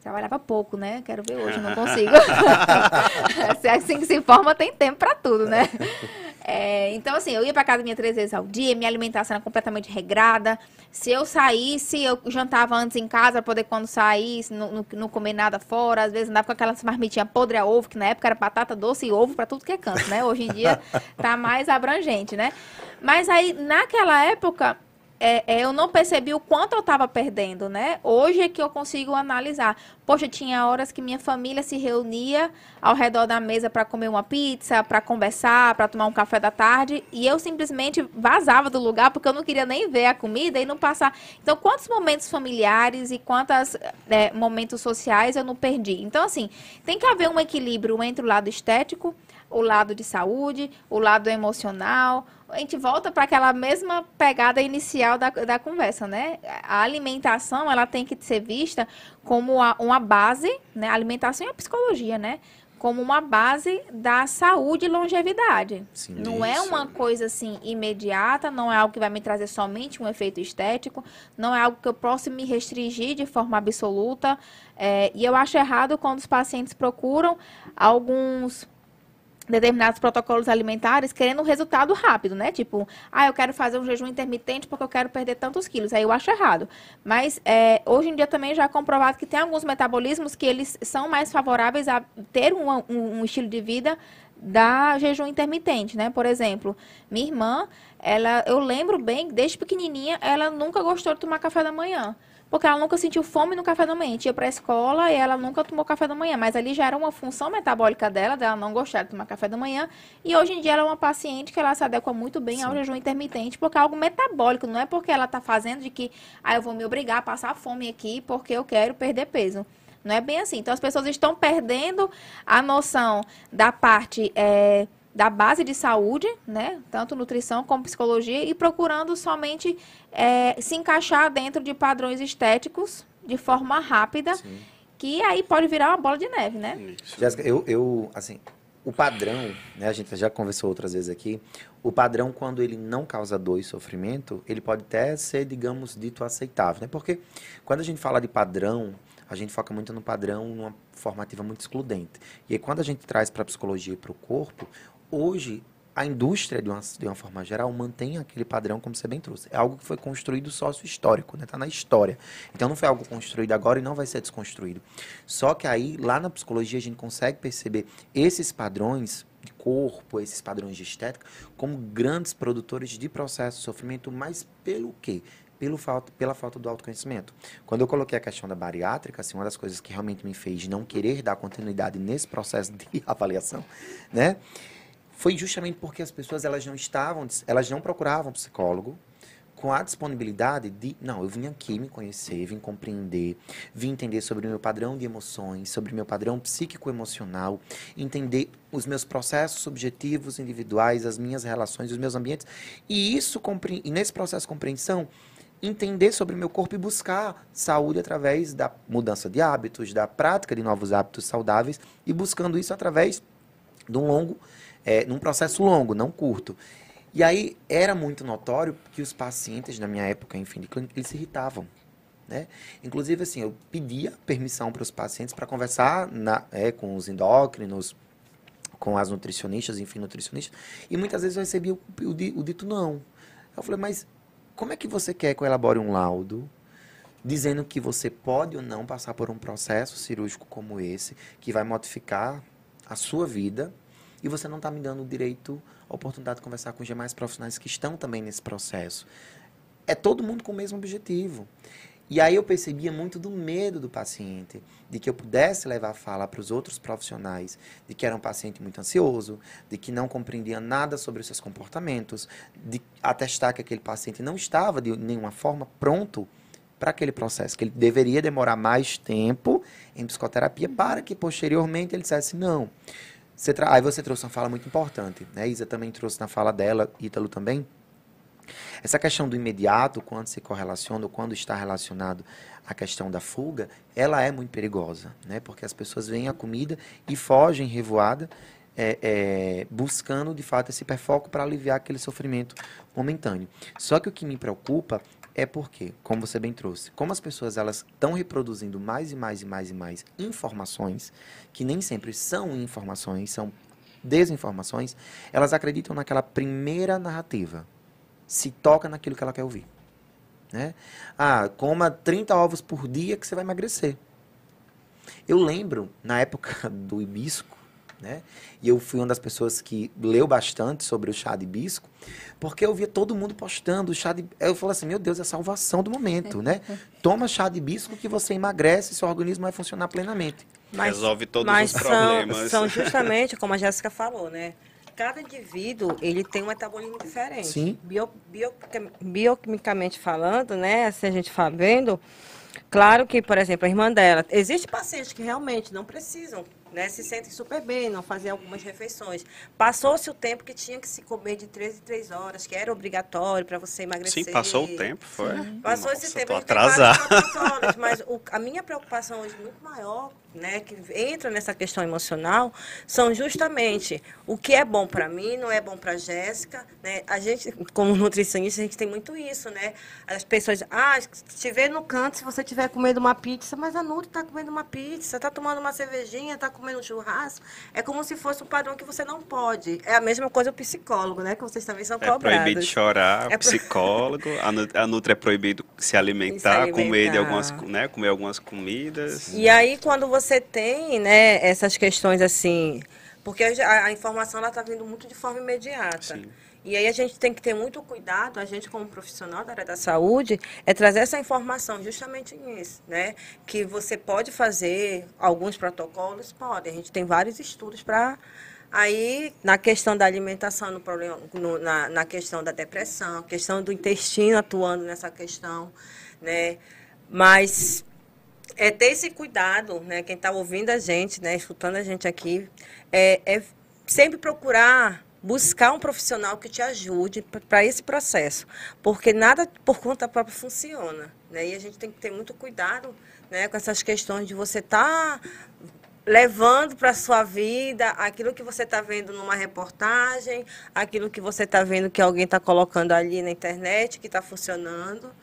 Trabalhava pouco, né? Quero ver hoje, não consigo. se é assim que se forma, tem tempo para tudo, né? É, então, assim, eu ia pra academia três vezes ao dia, minha alimentação era completamente regrada. Se eu saísse, eu jantava antes em casa pra poder, quando saísse, não, não, não comer nada fora. Às vezes andava com aquelas marmitinhas podre a ovo, que na época era batata doce e ovo pra tudo que é canto, né? Hoje em dia tá mais abrangente, né? Mas aí, naquela época, é, é, eu não percebi o quanto eu estava perdendo, né? Hoje é que eu consigo analisar. Poxa, tinha horas que minha família se reunia ao redor da mesa para comer uma pizza, para conversar, para tomar um café da tarde, e eu simplesmente vazava do lugar porque eu não queria nem ver a comida e não passar. Então, quantos momentos familiares e quantos momentos sociais eu não perdi? Então, assim, tem que haver um equilíbrio entre o lado estético, o lado de saúde, o lado emocional. A gente volta para aquela mesma pegada inicial da, da conversa, né? A alimentação, ela tem que ser vista como a- uma base, né? A alimentação e a psicologia, né? Como uma base da saúde e longevidade. Sim. não é uma coisa assim imediata, não é algo que vai me trazer somente um efeito estético, não é algo que eu possa me restringir de forma absoluta. É, e eu acho errado quando os pacientes procuram alguns determinados protocolos alimentares querendo um resultado rápido, né? Tipo, ah, eu quero fazer um jejum intermitente porque eu quero perder tantos quilos. Aí eu acho errado. Mas é, hoje em dia também já é comprovado que tem alguns metabolismos que eles são mais favoráveis a ter um, um- um estilo de vida da jejum intermitente, né? Por exemplo, minha irmã, ela, eu lembro bem, desde pequenininha, ela nunca gostou de tomar café da manhã. Porque ela nunca sentiu fome no café da manhã. A gente ia pra escola e ela nunca tomou café da manhã. Mas ali já era uma função metabólica dela, dela não gostar de tomar café da manhã. E hoje em dia ela é uma paciente que ela se adequa muito bem ao jejum intermitente, porque é algo metabólico. Não é porque ela tá fazendo de que, ah, eu vou me obrigar a passar fome aqui porque eu quero perder peso. Não é bem assim. Então as pessoas estão perdendo a noção da parte eh, da base de saúde, né? Tanto nutrição como psicologia, e procurando somente eh, se encaixar dentro de padrões estéticos de forma rápida, Sim. que aí pode virar uma bola de neve, né? Isso. Jéssica, eu, eu, assim, o padrão, né, a gente já conversou outras vezes aqui, o padrão, quando ele não causa dor e sofrimento, ele pode até ser, digamos, dito aceitável, né? Porque quando a gente fala de padrão, a gente foca muito no padrão, numa formativa muito excludente. E aí, quando a gente traz para a psicologia e para o corpo, hoje a indústria, de uma, de uma forma geral, mantém aquele padrão, como você bem trouxe. É algo que foi construído sócio-histórico, né? Está na história. Então, não foi algo construído agora e não vai ser desconstruído. Só que aí, lá na psicologia, a gente consegue perceber esses padrões de corpo, esses padrões de estética, como grandes produtores de processo de sofrimento, mas pelo quê? Pelo falta, pela falta do autoconhecimento. Quando eu coloquei a questão da bariátrica, assim, uma das coisas que realmente me fez não querer dar continuidade nesse processo de avaliação, né? Foi justamente porque as pessoas elas não estavam, elas não procuravam psicólogo com a disponibilidade de, não, eu vim aqui me conhecer, vim compreender, vim entender sobre o meu padrão de emoções, sobre o meu padrão psíquico-emocional, entender os meus processos subjetivos, individuais, as minhas relações, os meus ambientes. E isso, e nesse processo de compreensão, entender sobre o meu corpo e buscar saúde através da mudança de hábitos, da prática de novos hábitos saudáveis e buscando isso através de um longo é, num processo longo, não curto. E aí era muito notório que os pacientes, na minha época, enfim, de clínica, eles se irritavam. Né? Inclusive, assim, eu pedia permissão para os pacientes para conversar na, é, com os endócrinos, com as nutricionistas, enfim, nutricionistas, e muitas vezes eu recebia o, o, o dito não. Eu falei, mas como é que você quer que eu elabore um laudo dizendo que você pode ou não passar por um processo cirúrgico como esse, que vai modificar a sua vida e você não está me dando o direito, a oportunidade de conversar com os demais profissionais que estão também nesse processo. É todo mundo com o mesmo objetivo. E aí eu percebia muito do medo do paciente, de que eu pudesse levar a fala para os outros profissionais, de que era um paciente muito ansioso, de que não compreendia nada sobre os seus comportamentos, de atestar que aquele paciente não estava de nenhuma forma pronto para aquele processo, que ele deveria demorar mais tempo em psicoterapia para que posteriormente ele dissesse não. Você tra... Aí você trouxe uma fala muito importante, né? Isa também trouxe na fala dela, Ítalo também. Essa questão do imediato, quando se correlaciona, ou quando está relacionado à questão da fuga, ela é muito perigosa, né? Porque as pessoas veem a comida e fogem revoada, é, é, buscando de fato esse hiperfoco para aliviar aquele sofrimento momentâneo. Só que o que me preocupa é porque, como você bem trouxe, como as pessoas elas estão reproduzindo mais e mais e mais e mais informações, que nem sempre são informações, são desinformações, elas acreditam naquela primeira narrativa. Se toca naquilo que ela quer ouvir. Né? Ah, coma 30 ovos por dia que você vai emagrecer. Eu lembro, na época do hibisco, né? E eu fui uma das pessoas que leu bastante sobre o chá de hibisco, porque eu via todo mundo postando o chá de... Eu falei assim, meu Deus, é a salvação do momento, né? Toma chá de hibisco que você emagrece e seu organismo vai funcionar plenamente. Mas, Resolve todos mas os são, problemas. São justamente, como a Jéssica falou, né? Cada indivíduo, ele tem um metabolismo diferente. Sim. Bio, bio, bioquimicamente falando, né? Se a gente for vendo, claro que, por exemplo, a irmã dela, existe pacientes que realmente não precisam né, se sentem super bem, não fazem algumas refeições. Passou-se o tempo que tinha que se comer de 3 em 3 horas, que era obrigatório para você emagrecer. Sim, passou o tempo, foi. Passou Nossa, esse tempo. Tô atrasado. Horas, mas o, a minha preocupação hoje muito maior, né, que entra nessa questão emocional, são justamente o que é bom para mim, não é bom para Jéssica, né? A gente, como nutricionista, a gente tem muito isso, né? As pessoas, ah, estiver no canto, se você estiver comendo uma pizza, mas a Nutri está comendo uma pizza, está tomando uma cervejinha, está comendo um churrasco, é como se fosse um padrão que você não pode. É a mesma coisa o psicólogo, né? Que vocês também são é cobrados. É proibido chorar, É o psicólogo, a Nutri é proibido se alimentar, Se alimentar. comer algumas, né, comer algumas comidas. E aí, quando você tem né, essas questões assim. Porque a, a informação está vindo muito de forma imediata. Sim. E aí a gente tem que ter muito cuidado, a gente como profissional da área da saúde, é trazer essa informação justamente nisso, né? Que você pode fazer alguns protocolos, pode. A gente tem vários estudos para Aí, na questão da alimentação, no problema, no, na, na questão da depressão, questão do intestino atuando nessa questão, né? Mas é ter esse cuidado, né? Quem está ouvindo a gente, né? Escutando a gente aqui, é, é sempre procurar buscar um profissional que te ajude para esse processo, porque nada por conta própria funciona, né? E a gente tem que ter muito cuidado, né, com essas questões de você estar tá levando para a sua vida aquilo que você está vendo numa reportagem, aquilo que você está vendo que alguém está colocando ali na internet, que está funcionando.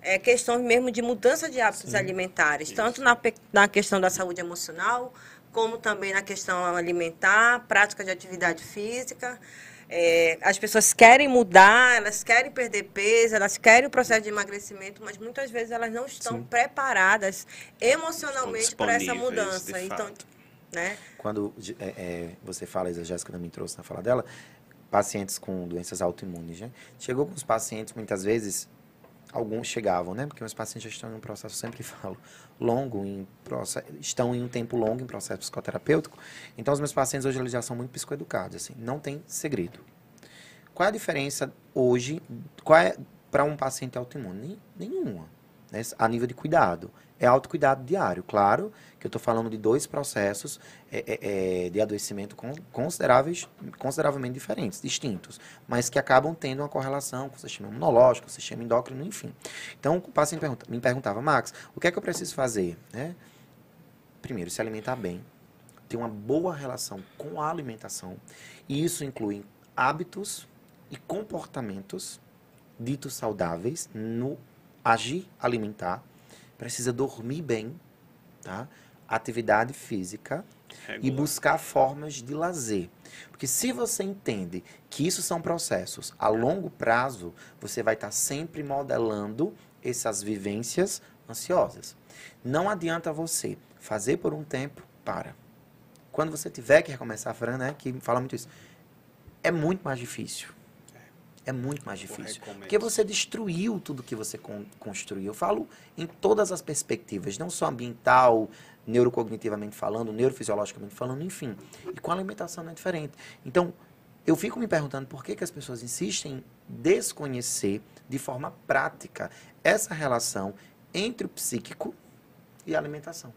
É questão mesmo de mudança de hábitos Sim. alimentares, Isso. tanto na, na questão da saúde emocional, como também na questão alimentar, prática de atividade física. É, as pessoas querem mudar, elas querem perder peso, elas querem o processo de emagrecimento, mas muitas vezes elas não estão Sim. preparadas emocionalmente para essa mudança. Então, né? Quando é, é, você fala, a Jéssica também trouxe na fala dela, pacientes com doenças autoimunes, né? Chegou com os pacientes, muitas vezes, alguns chegavam, né? Porque meus pacientes estão em um processo, sempre falo, longo, em estão em um tempo longo em processo psicoterapêutico. Então, os meus pacientes hoje eles já são muito psicoeducados, assim, não tem segredo. Qual é a diferença hoje, qual é para um paciente autoimune? Nenhuma, né? a nível de cuidado é autocuidado diário. Claro que eu estou falando de dois processos é, é, é, de adoecimento consideráveis, consideravelmente diferentes, distintos, mas que acabam tendo uma correlação com o sistema imunológico, o sistema endócrino, enfim. Então, o paciente pergunta, me perguntava, Max, o que é que eu preciso fazer? Né? Primeiro, se alimentar bem, ter uma boa relação com a alimentação, e isso inclui hábitos e comportamentos ditos saudáveis no agir alimentar, precisa dormir bem, tá? Atividade física Regular. e buscar formas de lazer. Porque se você entende que isso são processos a longo prazo, você vai estar sempre modelando essas vivências ansiosas. Não adianta você fazer por um tempo, para. Quando você tiver que recomeçar, Fran, né, que fala muito isso, é muito mais difícil é muito mais difícil. Porque você destruiu tudo que você con construiu. Eu falo em todas as perspectivas, não só ambiental, neurocognitivamente falando, neurofisiologicamente falando, enfim. E com a alimentação não é diferente. Então, eu fico me perguntando por que, que as pessoas insistem em desconhecer de forma prática essa relação entre o psíquico e a alimentação.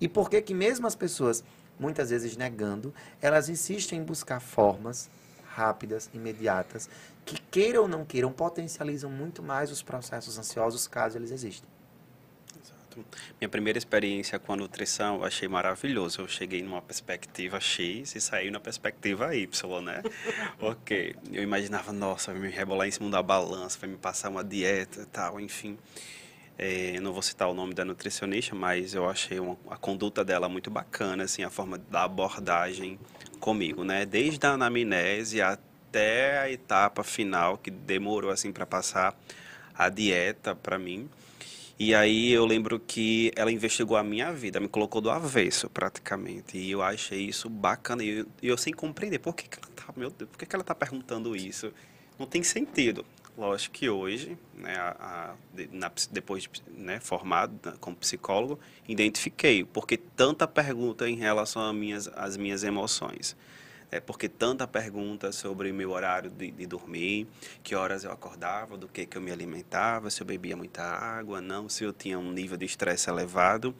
E por que que mesmo as pessoas, muitas vezes negando, elas insistem em buscar formas rápidas, imediatas, que queiram ou não queiram, potencializam muito mais os processos ansiosos caso eles existam. Exato. Minha primeira experiência com a nutrição eu achei maravilhoso. Eu cheguei numa perspectiva X e saí na perspectiva Y, né? ok. Eu imaginava, nossa, vai me rebolar em cima da balança, vai me passar uma dieta e tal, enfim. É, não vou citar o nome da nutricionista, mas eu achei uma, a conduta dela muito bacana, assim, a forma da abordagem comigo, né? Desde a anamnese até a etapa final, que demorou, assim, para passar a dieta para mim. E aí eu lembro que ela investigou a minha vida, me colocou do avesso praticamente. E eu achei isso bacana. E eu, eu sem compreender por que, que ela tá, meu Deus, por que, que ela tá perguntando isso? Não tem sentido. Lógico que hoje, né, a, a, na, depois de né, formado como psicólogo, identifiquei porque tanta pergunta em relação às minhas, às minhas emoções. É porque tanta pergunta sobre meu horário de, de, dormir, que horas eu acordava, do que, que eu me alimentava, se eu bebia muita água, não, se eu tinha um nível de estresse elevado.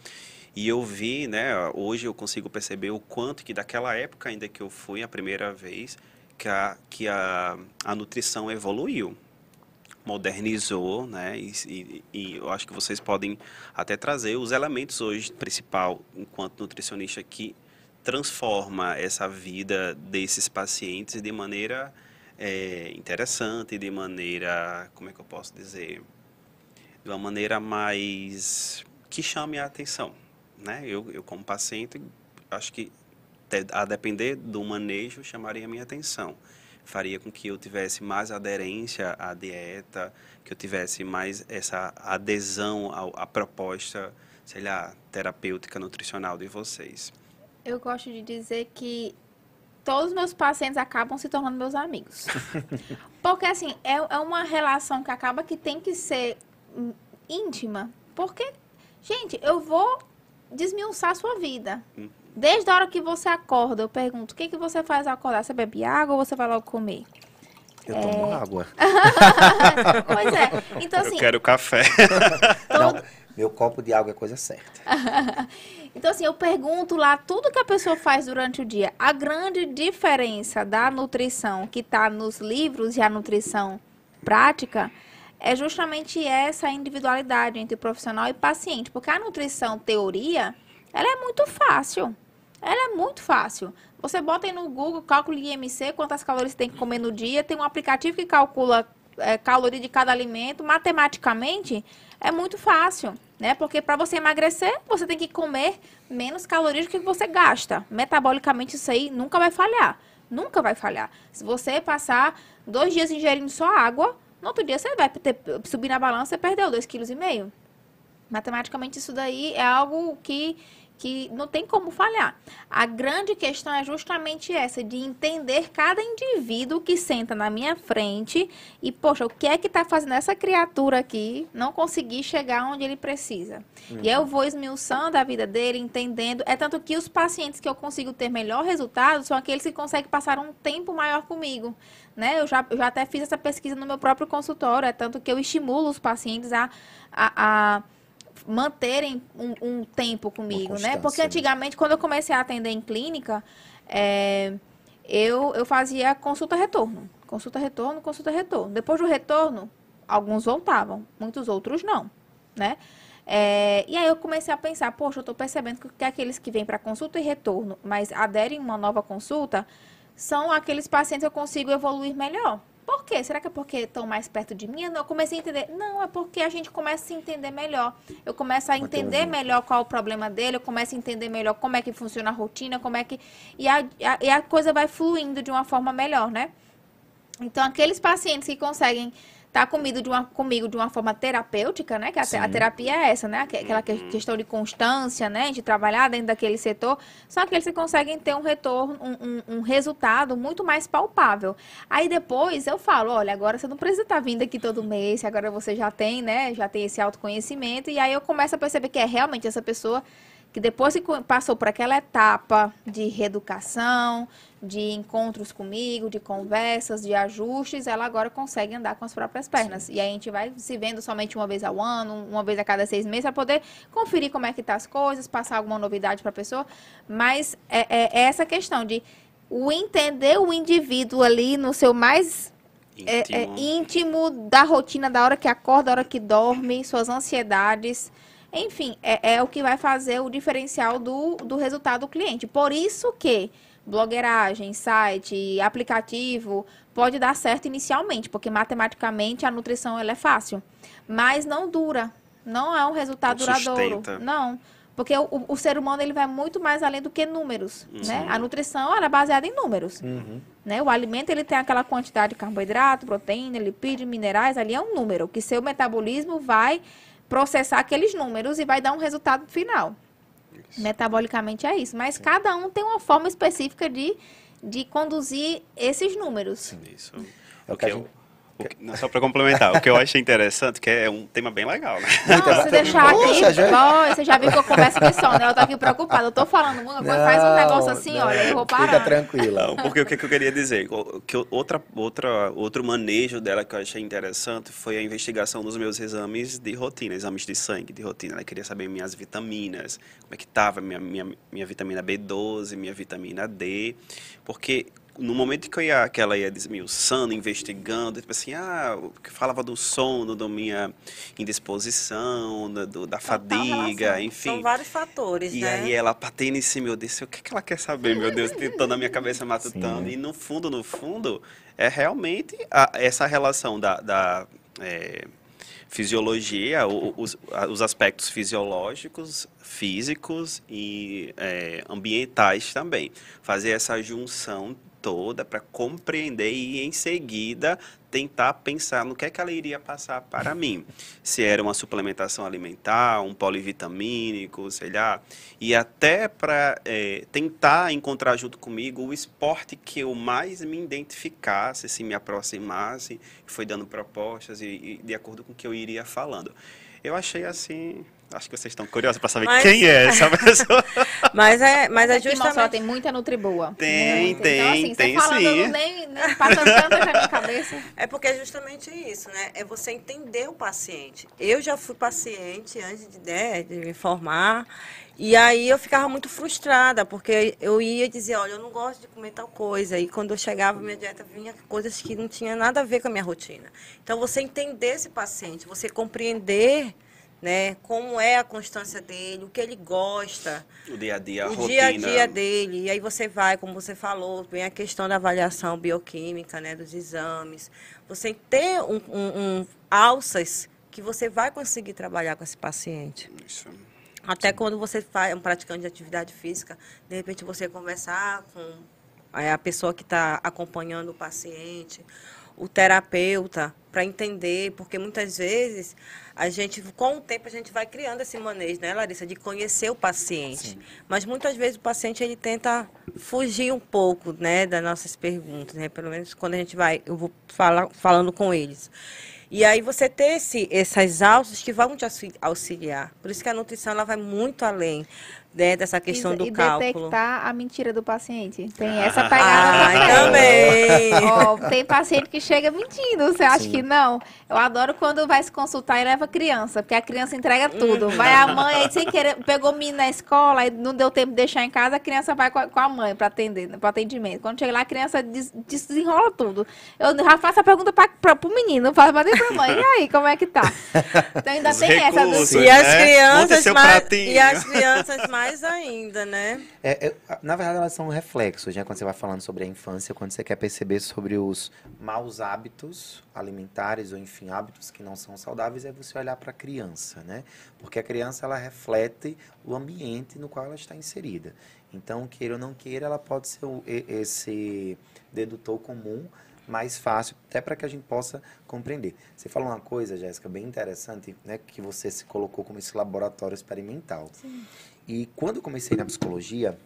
E eu vi, né, hoje eu consigo perceber o quanto que daquela época ainda que eu fui a primeira vez, que a, que a, a nutrição evoluiu modernizou, né? E, e, e, eu acho que vocês podem até trazer os elementos hoje principal, enquanto nutricionista, que transforma essa vida desses pacientes de maneira é, interessante, de maneira, como é que eu posso dizer, de uma maneira mais que chame a atenção, né? Eu, eu como paciente, acho que a depender do manejo chamaria a minha atenção faria com que eu tivesse mais aderência à dieta, que eu tivesse mais essa adesão à proposta, sei lá, terapêutica nutricional de vocês. Eu gosto de dizer que todos os meus pacientes acabam se tornando meus amigos. Porque, assim, é, é uma relação que acaba que tem que ser íntima. Porque, gente, eu vou desmiuçar a sua vida. Hum. Desde a hora que você acorda, eu pergunto, o que, que você faz ao acordar? Você bebe água ou você vai logo comer? Eu é... tomo água. pois é. Então, assim... Eu quero café. Todo... Não, meu copo de água é coisa certa. então, assim, eu pergunto lá tudo que a pessoa faz durante o dia. A grande diferença da nutrição que está nos livros e a nutrição prática é justamente essa individualidade entre profissional e paciente. Porque a nutrição teoria ela é muito fácil. É muito fácil. Você bota aí no Google, cálculo IMC, quantas calorias você tem que comer no dia. Tem um aplicativo que calcula é, caloria de cada alimento. Matematicamente, é muito fácil, né? Porque para você emagrecer, você tem que comer menos calorias do que você gasta. Metabolicamente, isso aí nunca vai falhar. Nunca vai falhar. Se você passar dois dias ingerindo só água, no outro dia você vai ter, subir na balança e perdeu 2,5 kg. Matematicamente, isso daí é algo que que não tem como falhar. A grande questão é justamente essa, de entender cada indivíduo que senta na minha frente e, poxa, o que é que está fazendo essa criatura aqui não conseguir chegar onde ele precisa. Uhum. E eu vou esmiuçando a vida dele, entendendo. É tanto que os pacientes que eu consigo ter melhor resultado são aqueles que conseguem passar um tempo maior comigo. Né? Eu, já, eu já até fiz essa pesquisa no meu próprio consultório, é tanto que eu estimulo os pacientes a, a, a manterem um, um tempo comigo, né? Porque né? antigamente, quando eu comecei a atender em clínica, é, eu, eu fazia consulta-retorno. Consulta-retorno, consulta-retorno. Depois do retorno, alguns voltavam, muitos outros não, né? É, e aí eu comecei a pensar, poxa, eu estou percebendo que aqueles que vêm para consulta e retorno, mas aderem a uma nova consulta, são aqueles pacientes que eu consigo evoluir melhor. Por quê? Será que é porque estão mais perto de mim? Eu comecei a entender. Não, é porque a gente começa a se entender melhor. Eu começo a entender melhor qual é o problema dele, eu começo a entender melhor como é que funciona a rotina, como é que. E a, a, e a coisa vai fluindo de uma forma melhor, né? Então, aqueles pacientes que conseguem tá comigo de uma, comigo de uma forma terapêutica, né? Que a, a terapia é essa, né? Aquela uhum. questão de constância, né? De trabalhar dentro daquele setor. Aqueles que conseguem ter um retorno, um, um, um resultado muito mais palpável. Aí depois eu falo, olha, agora você não precisa estar tá vindo aqui todo mês, agora você já tem, né? Já tem esse autoconhecimento. E aí eu começo a perceber que é realmente essa pessoa que depois que passou por aquela etapa de reeducação, de encontros comigo, de conversas, de ajustes, ela agora consegue andar com as próprias pernas. Sim. E aí a gente vai se vendo somente uma vez ao ano, uma vez a cada seis meses, para poder conferir como é que tá as coisas, passar alguma novidade para a pessoa. Mas é, é, é, essa questão de o entender o indivíduo ali no seu mais íntimo. É, é, íntimo da rotina, da hora que acorda, da hora que dorme, suas ansiedades enfim, é, é o que vai fazer o diferencial do, do resultado do cliente. Por isso que blogueiragem, site, aplicativo, pode dar certo inicialmente, porque matematicamente a nutrição ela é fácil, mas não dura, não é um resultado não duradouro, não, porque o, o, ser humano ele vai muito mais além do que números, uhum. né? A nutrição ela é baseada em números, uhum. né? O alimento ele tem aquela quantidade de carboidrato, proteína, lipídio, minerais, ali é um número que seu metabolismo vai processar aqueles números e vai dar um resultado final. Isso. Metabolicamente é isso. Mas Sim. cada um tem uma forma específica de, de conduzir esses números. Sim, isso. É o que eu, que, não, só para complementar, o que eu achei interessante, que é um tema bem legal, né? Não, se deixar aqui, Poxa, já... você já viu que eu converso aqui só, né? Eu tô aqui preocupada, eu tô falando coisa, faz um negócio assim, não, olha, eu vou parar. Fica tranquila. Não, porque o que, eu queria dizer, que outra, outra, outro manejo dela que eu achei interessante foi a investigação dos meus exames de rotina, exames de sangue de rotina. Ela queria saber minhas vitaminas, como é que tava minha, minha, minha vitamina B12, minha vitamina D, porque no momento que, eu ia, que ela ia desmiuçando, investigando, tipo assim, ah, que falava do sono, da minha indisposição, da, do, da fadiga, enfim. São vários fatores, e né? aí ela patei nesse meu Deus, o que, é que ela quer saber, meu Deus, tentando na minha cabeça matutando. Sim. E no fundo, no fundo, é realmente a, essa relação da, da é, fisiologia, os, os aspectos fisiológicos, físicos e é, ambientais também. Fazer essa junção toda para compreender e em seguida tentar pensar no que é que ela iria passar para mim. Se era uma suplementação alimentar, um polivitamínico, sei lá, e até para é, tentar encontrar junto comigo o esporte que eu mais me identificasse, se me aproximasse, foi dando propostas e, e de acordo com o que eu iria falando. Eu achei assim Acho que vocês estão curiosos para saber mas... quem é essa pessoa. mas é, mas é justamente... Aqui, tem muita Nutriboa. Tem, muito. tem, então, assim, tem falando, sim. Nem, nem passa tanto na minha cabeça. É porque é justamente isso, né? É você entender o paciente. Eu já fui paciente antes de, né, de me formar. E aí eu ficava muito frustrada, porque eu ia dizer, olha, eu não gosto de comer tal coisa. E quando eu chegava, minha dieta vinha coisas que não tinha nada a ver com a minha rotina. Então, você entender esse paciente, você compreender né? Como é a constância dele, o que ele gosta, O dia a dia, a o rotina. dia a dia dele. E aí você vai, como você falou, vem a questão da avaliação bioquímica, né, dos exames. Você ter um, um- um alças que você vai conseguir trabalhar com esse paciente. Isso. Até quando você faz um praticante de atividade física, de repente você conversar com é, a pessoa que está acompanhando o paciente, o terapeuta, para entender, porque muitas vezes a gente, com o tempo, a gente vai criando esse manejo, né, Larissa, de conhecer o paciente. Sim. Mas muitas vezes o paciente ele tenta fugir um pouco, né, das nossas perguntas, né? Pelo menos quando a gente vai, eu vou falar, falando com eles. E aí você ter esse, essas alças que vão te auxi- auxiliar. Por isso que a nutrição ela vai muito além né, dessa questão e, do e cálculo. detectar a mentira do paciente. Tem essa Ah, pegada também. também. Ó, tem paciente que chega mentindo, você acha Sim. que não? Eu adoro quando vai se consultar e leva a criança, porque a criança entrega Uhum. tudo. Vai a mãe, aí sem querer, pegou o menino na escola, e não deu tempo de deixar em casa, a criança vai com a, com a mãe para atender, para atendimento. Quando chega lá, a criança des- desenrola tudo. Eu já faço a pergunta para o menino, não faço para a mãe. E aí, como é que tá? Então ainda Os tem essa do... recursos. E as né? Crianças mais, e as crianças mais ainda, né? É, é, na verdade, elas são reflexos, né? Quando você vai falando sobre a infância, quando você quer perceber sobre os maus hábitos alimentares, ou enfim, hábitos que não são saudáveis, é você olhar para a criança, né? Porque a criança, ela reflete o ambiente no qual ela está inserida. Então, queira ou não queira, ela pode ser esse dedutor comum mais fácil, até para que a gente possa compreender. Você falou uma coisa, Jéssica, bem interessante, né? Que você se colocou como esse laboratório experimental. E quando eu comecei na psicologia,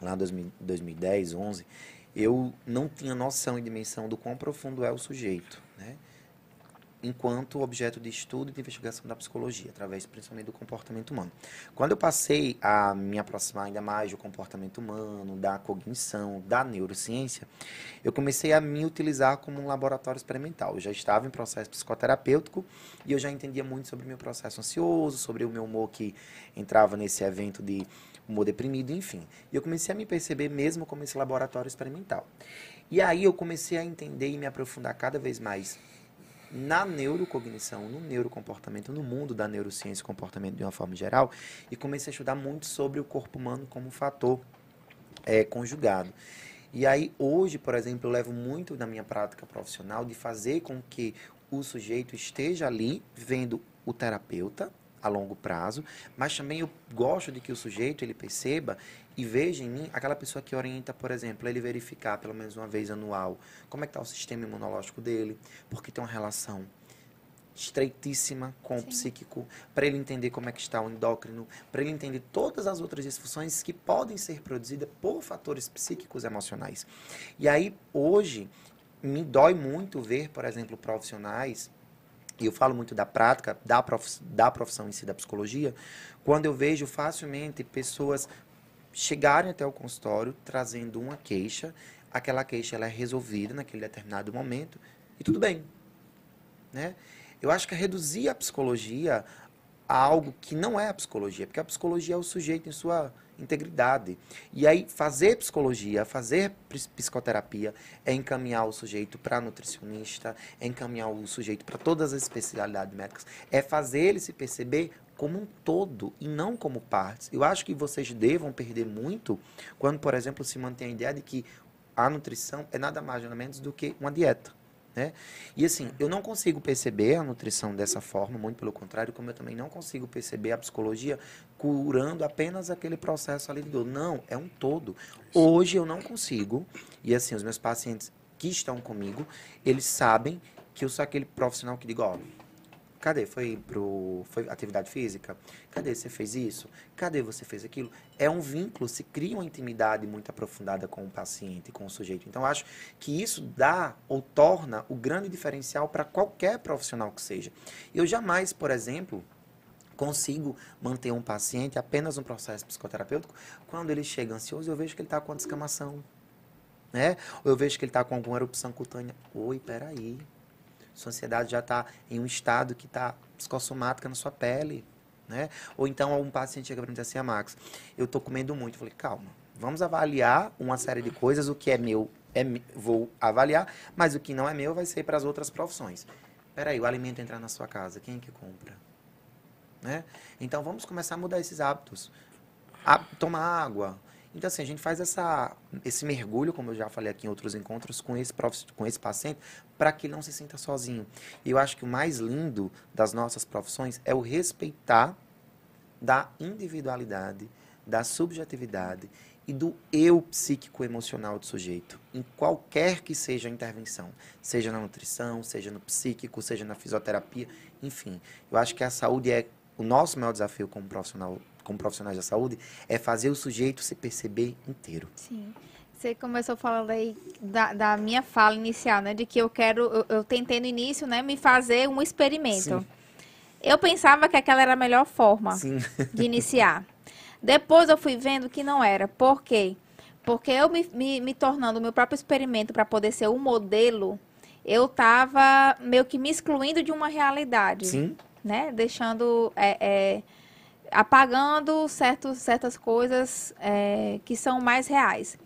lá em 2000 2010, 11, eu não tinha noção e dimensão do quão profundo é o sujeito, né? Enquanto objeto de estudo e de investigação da psicologia, através principalmente do comportamento humano. Quando eu passei a me aproximar ainda mais do comportamento humano, da cognição, da neurociência, eu comecei a me utilizar como um laboratório experimental. Eu já estava em processo psicoterapêutico e eu já entendia muito sobre o meu processo ansioso, sobre o meu humor que entrava nesse evento de humor deprimido, enfim. E eu comecei a me perceber mesmo como esse laboratório experimental. E aí eu comecei a entender e me aprofundar cada vez mais na neurocognição, no neurocomportamento, no mundo da neurociência e comportamento de uma forma geral, e comecei a estudar muito sobre o corpo humano como fator é, conjugado. E aí, hoje, por exemplo, eu levo muito da minha prática profissional de fazer com que o sujeito esteja ali vendo o terapeuta a longo prazo, mas também eu gosto de que o sujeito ele perceba e veja em mim aquela pessoa que orienta, por exemplo, ele verificar pelo menos uma vez anual como é que está o sistema imunológico dele, porque tem uma relação estreitíssima com o Sim. psíquico, para ele entender como é que está o endócrino, para ele entender todas as outras disfunções que podem ser produzidas por fatores psíquicos emocionais. E aí, hoje, me dói muito ver, por exemplo, profissionais, e eu falo muito da prática, da, prof, da profissão em si, da psicologia, quando eu vejo facilmente pessoas chegarem até o consultório trazendo uma queixa, aquela queixa ela é resolvida naquele determinado momento, e tudo bem. Né? Eu acho que é reduzir a psicologia a algo que não é a psicologia, porque a psicologia é o sujeito em sua integridade. E aí, fazer psicologia, fazer psicoterapia, é encaminhar o sujeito para nutricionista, é encaminhar o sujeito para todas as especialidades médicas, é fazer ele se perceber como um todo e não como partes. Eu acho que vocês devam perder muito quando, por exemplo, se mantém a ideia de que a nutrição é nada mais nada menos do que uma dieta. Né? E assim, eu não consigo perceber a nutrição dessa forma, muito pelo contrário, como eu também não consigo perceber a psicologia curando apenas aquele processo ali de dor. Não, é um todo. Hoje eu não consigo, e assim, os meus pacientes que estão comigo, eles sabem que eu sou aquele profissional que digo, ó, cadê? Foi pro foi atividade física? Cadê você fez isso? Cadê você fez aquilo? É um vínculo, se cria uma intimidade muito aprofundada com o paciente, com o sujeito. Então, acho que isso dá ou torna o grande diferencial para qualquer profissional que seja. Eu jamais, por exemplo, consigo manter um paciente apenas um processo psicoterapêutico quando ele chega ansioso, eu vejo que ele está com descamação, né? Ou eu vejo que ele está com alguma erupção cutânea. Oi, peraí. Sua ansiedade já está em um estado que está psicossomática na sua pele, né? Ou então um paciente chega para mim e diz assim, ah, Max, eu estou comendo muito. Eu falei, calma, vamos avaliar uma série de coisas, o que é meu, é, vou avaliar, mas o que não é meu vai ser para as outras profissões. Peraí, o alimento entrar na sua casa, quem é que compra? né? Então vamos começar a mudar esses hábitos. A, tomar água. Então assim, a gente faz essa, esse mergulho, como eu já falei aqui em outros encontros, com esse, prof, com esse paciente, para que ele não se sinta sozinho. E eu acho que o mais lindo das nossas profissões é o respeitar da individualidade, da subjetividade e do eu psíquico emocional do sujeito, em qualquer que seja a intervenção, seja na nutrição, seja no psíquico, seja na fisioterapia, enfim. Eu acho que a saúde é o nosso maior desafio como profissional, como profissionais da saúde, é fazer o sujeito se perceber inteiro. Sim. Você começou falando aí da, da minha fala inicial, né? De que eu quero, eu, eu tentei no início, né, me fazer um experimento. Sim. Eu pensava que aquela era a melhor forma Sim. de iniciar. Depois eu fui vendo que não era. Por quê? Porque eu me, me, me tornando o meu próprio experimento para poder ser um modelo, eu estava meio que me excluindo de uma realidade. Sim. Né? Deixando. é, é, apagando certos, certas coisas é, que são mais reais.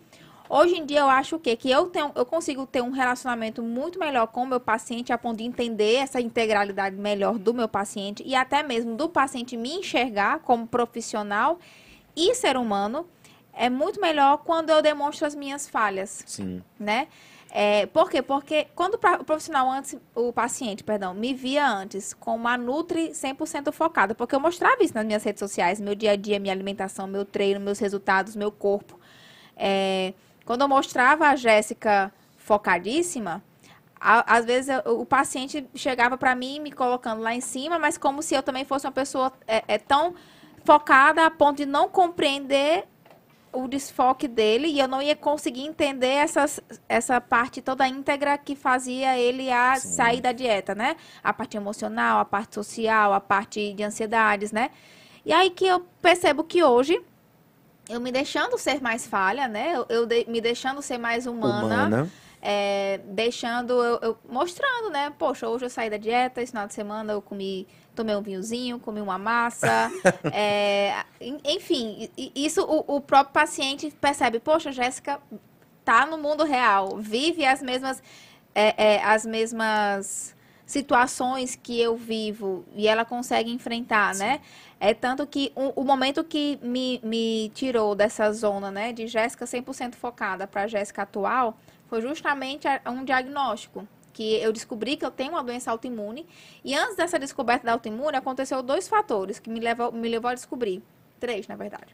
Hoje em dia eu acho o quê? Que eu, tenho, eu consigo ter um relacionamento muito melhor com o meu paciente, a ponto de entender essa integralidade melhor do meu paciente e até mesmo do paciente me enxergar como profissional e ser humano. É muito melhor quando eu demonstro as minhas falhas, Sim. né? É, por quê? Porque quando o profissional antes, o paciente, perdão, me via antes com uma Nutri 100% focada, porque eu mostrava isso nas minhas redes sociais, meu dia a dia, minha alimentação, meu treino, meus resultados, meu corpo. É, quando eu mostrava a Jéssica focadíssima, a- às vezes eu- o paciente chegava para mim me colocando lá em cima, mas como se eu também fosse uma pessoa é, é, tão focada a ponto de não compreender o desfoque dele e eu não ia conseguir entender essas, essa parte toda íntegra que fazia ele a Sim. sair da dieta, né? A parte emocional, a parte social, a parte de ansiedades, né? E aí que eu percebo que hoje, eu me deixando ser mais falha, né? Eu, eu de- me deixando ser mais Humana. É, deixando, eu, eu- mostrando, né? Poxa, hoje eu saí da dieta, esse final de semana eu comi, tomei um vinhozinho, comi uma massa, é, en- enfim, isso o, o próprio paciente percebe, poxa, Jéssica tá no mundo real, vive as mesmas, é, é, as mesmas situações que eu vivo e ela consegue enfrentar, né? É tanto que o, o momento que me, me tirou dessa zona, né, de Jéssica 100% focada para Jéssica atual, foi justamente um diagnóstico. Que eu descobri que eu tenho uma doença autoimune. E antes dessa descoberta da autoimune, aconteceu dois fatores que me levou, me levou a descobrir. Três, na verdade.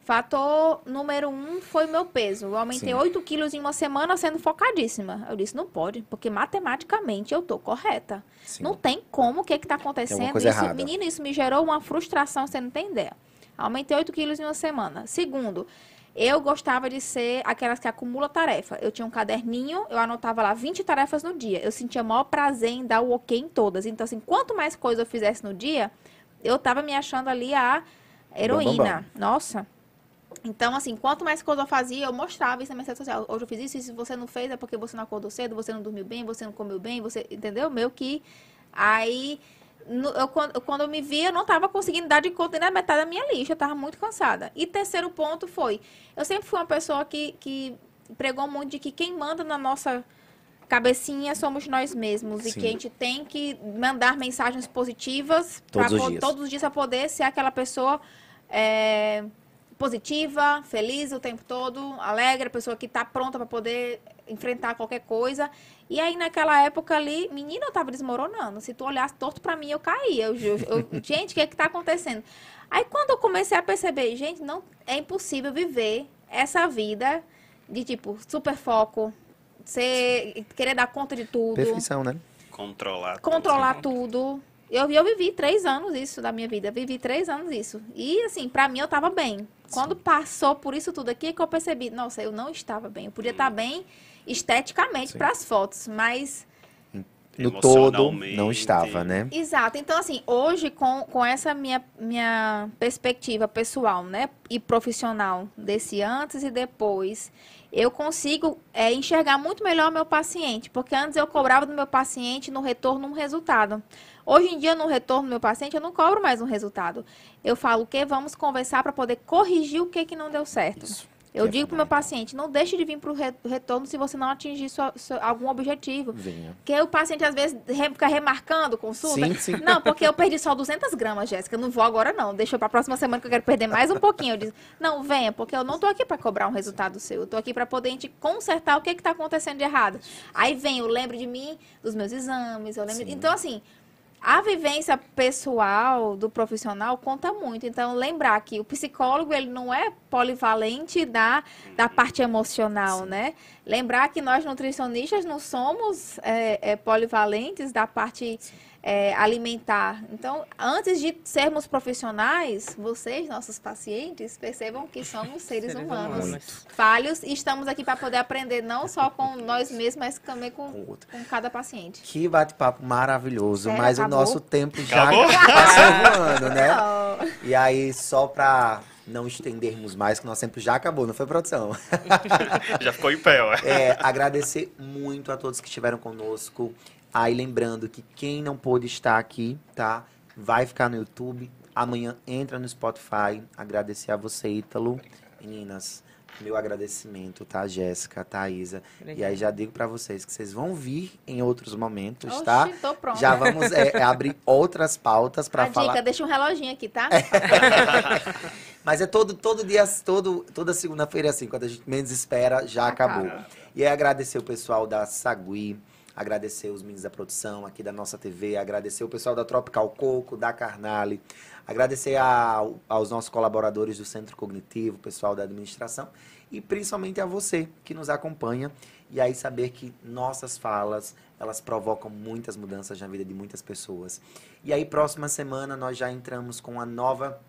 Fator número um foi o meu peso. Eu aumentei Sim. 8 quilos em uma semana sendo focadíssima. Eu disse, não pode, porque matematicamente eu tô correta. Sim. Não tem como, o que que tá acontecendo? isso, errada. menino, isso me gerou uma frustração, você não tem ideia. Aumentei 8 quilos em uma semana. Segundo, eu gostava de ser aquelas que acumula tarefa. Eu tinha um caderninho, eu anotava lá 20 tarefas no dia. Eu sentia maior prazer em dar o ok em todas. Então, assim, quanto mais coisa eu fizesse no dia, eu tava me achando ali a heroína. Nossa. Então, assim, quanto mais coisa eu fazia, eu mostrava isso na minha rede social. Hoje eu fiz isso, e se você não fez é porque você não acordou cedo, você não dormiu bem, você não comeu bem, você. Entendeu? Meu que. Aí. No- eu, quando, quando eu me via, eu não estava conseguindo dar de conta nem na metade da minha lista, eu estava muito cansada. E terceiro ponto foi: eu sempre fui uma pessoa que, que pregou muito de que quem manda na nossa cabecinha somos nós mesmos. E Sim. que a gente tem que mandar mensagens positivas pra Todos os po- dias. todos os dias para poder ser aquela pessoa é, positiva, feliz o tempo todo, alegre, a pessoa que está pronta para poder enfrentar qualquer coisa. E aí, naquela época ali, menina, eu tava desmoronando. Se tu olhasse torto para mim, eu caía. Eu, eu- eu- gente, o que é que tá acontecendo? Aí, quando eu comecei a perceber, gente, não é impossível viver essa vida de, tipo, super foco, ser, querer dar conta de tudo Perfeição, né? Controlar. tudo. controlar tudo. Eu, eu vivi três anos isso da minha vida. Vivi três anos isso. E, assim, pra mim eu tava bem. Quando passou por isso tudo aqui, é que eu percebi, nossa, eu não estava bem. Eu podia estar bem esteticamente para as fotos, mas No todo, não estava, né? Exato. Então, assim, hoje, com, com essa minha, minha perspectiva pessoal, né, e profissional desse antes e depois, eu consigo é, enxergar muito melhor o meu paciente, porque antes eu cobrava do meu paciente no retorno um resultado. Hoje em dia, no retorno do meu paciente, eu não cobro mais um resultado. Eu falo o que vamos conversar para poder corrigir o que, que não deu certo. Isso. Eu digo pro meu paciente, não deixe de vir pro re- retorno se você não atingir sua- sua- algum objetivo. Venha. Porque o paciente, às vezes, fica remarcando consulta. Sim, sim. Não, porque eu perdi só 200 gramas, Jéssica. Eu não vou agora, não. Deixa eu pra próxima semana que eu quero perder mais um pouquinho. Eu disse, não, venha, porque eu não tô aqui pra cobrar um resultado seu. Eu tô aqui pra poder a gente consertar o que que tá acontecendo de errado. Aí vem, eu lembro de mim, dos meus exames, eu lembro... Sim. Então, assim, a vivência pessoal do profissional conta muito. Então, lembrar que o psicólogo, ele não é polivalente da, da parte emocional, né? Lembrar que nós, nutricionistas, não somos é, é, polivalentes da parte é, alimentar. Então, antes de sermos profissionais, vocês, nossos pacientes, percebam que somos seres, Seres humanos, humanos. falhos e estamos aqui para poder aprender não só com nós mesmos, mas também com, Com o outro. com cada paciente. Que bate-papo maravilhoso, Sério, mas acabou? o nosso tempo já Acabou? passou voando, né? Não. E aí, só pra não estendermos mais, que o nosso tempo já acabou, não foi, produção? Já ficou em pé, ó. É, agradecer muito a todos que estiveram conosco. Aí, lembrando que quem não pôde estar aqui, tá? Vai ficar no YouTube. Amanhã entra no Spotify. Agradecer a você, Ítalo. Meninas, meu agradecimento, tá? Jéssica, Thaisa. E aí, já digo pra vocês que vocês vão vir em outros momentos, tá? Oxi, tô pronta. Já vamos é, é, abrir outras pautas pra a falar. dica, deixa um reloginho aqui, tá? Mas é todo, todo dia, todo, toda segunda-feira é assim, quando a gente menos espera, já acabou. Acaba. E aí agradecer o pessoal da Sagui, agradecer os meninos da produção aqui da nossa TV, agradecer o pessoal da Tropical Coco, da Carnale, agradecer a- aos nossos colaboradores do Centro Cognitivo, pessoal da administração e principalmente a você que nos acompanha e aí saber que nossas falas, elas provocam muitas mudanças na vida de muitas pessoas. E aí próxima semana nós já entramos com a nova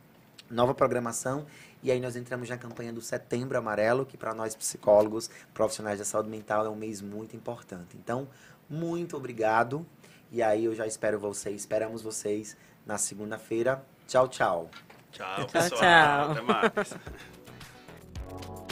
nova programação e aí nós entramos na campanha do Setembro Amarelo, que para nós psicólogos, profissionais da saúde mental é um mês muito importante. Então, muito obrigado. E aí eu já espero vocês, esperamos vocês na segunda-feira. Tchau, tchau. Tchau, pessoal. Tchau, tchau. Até mais.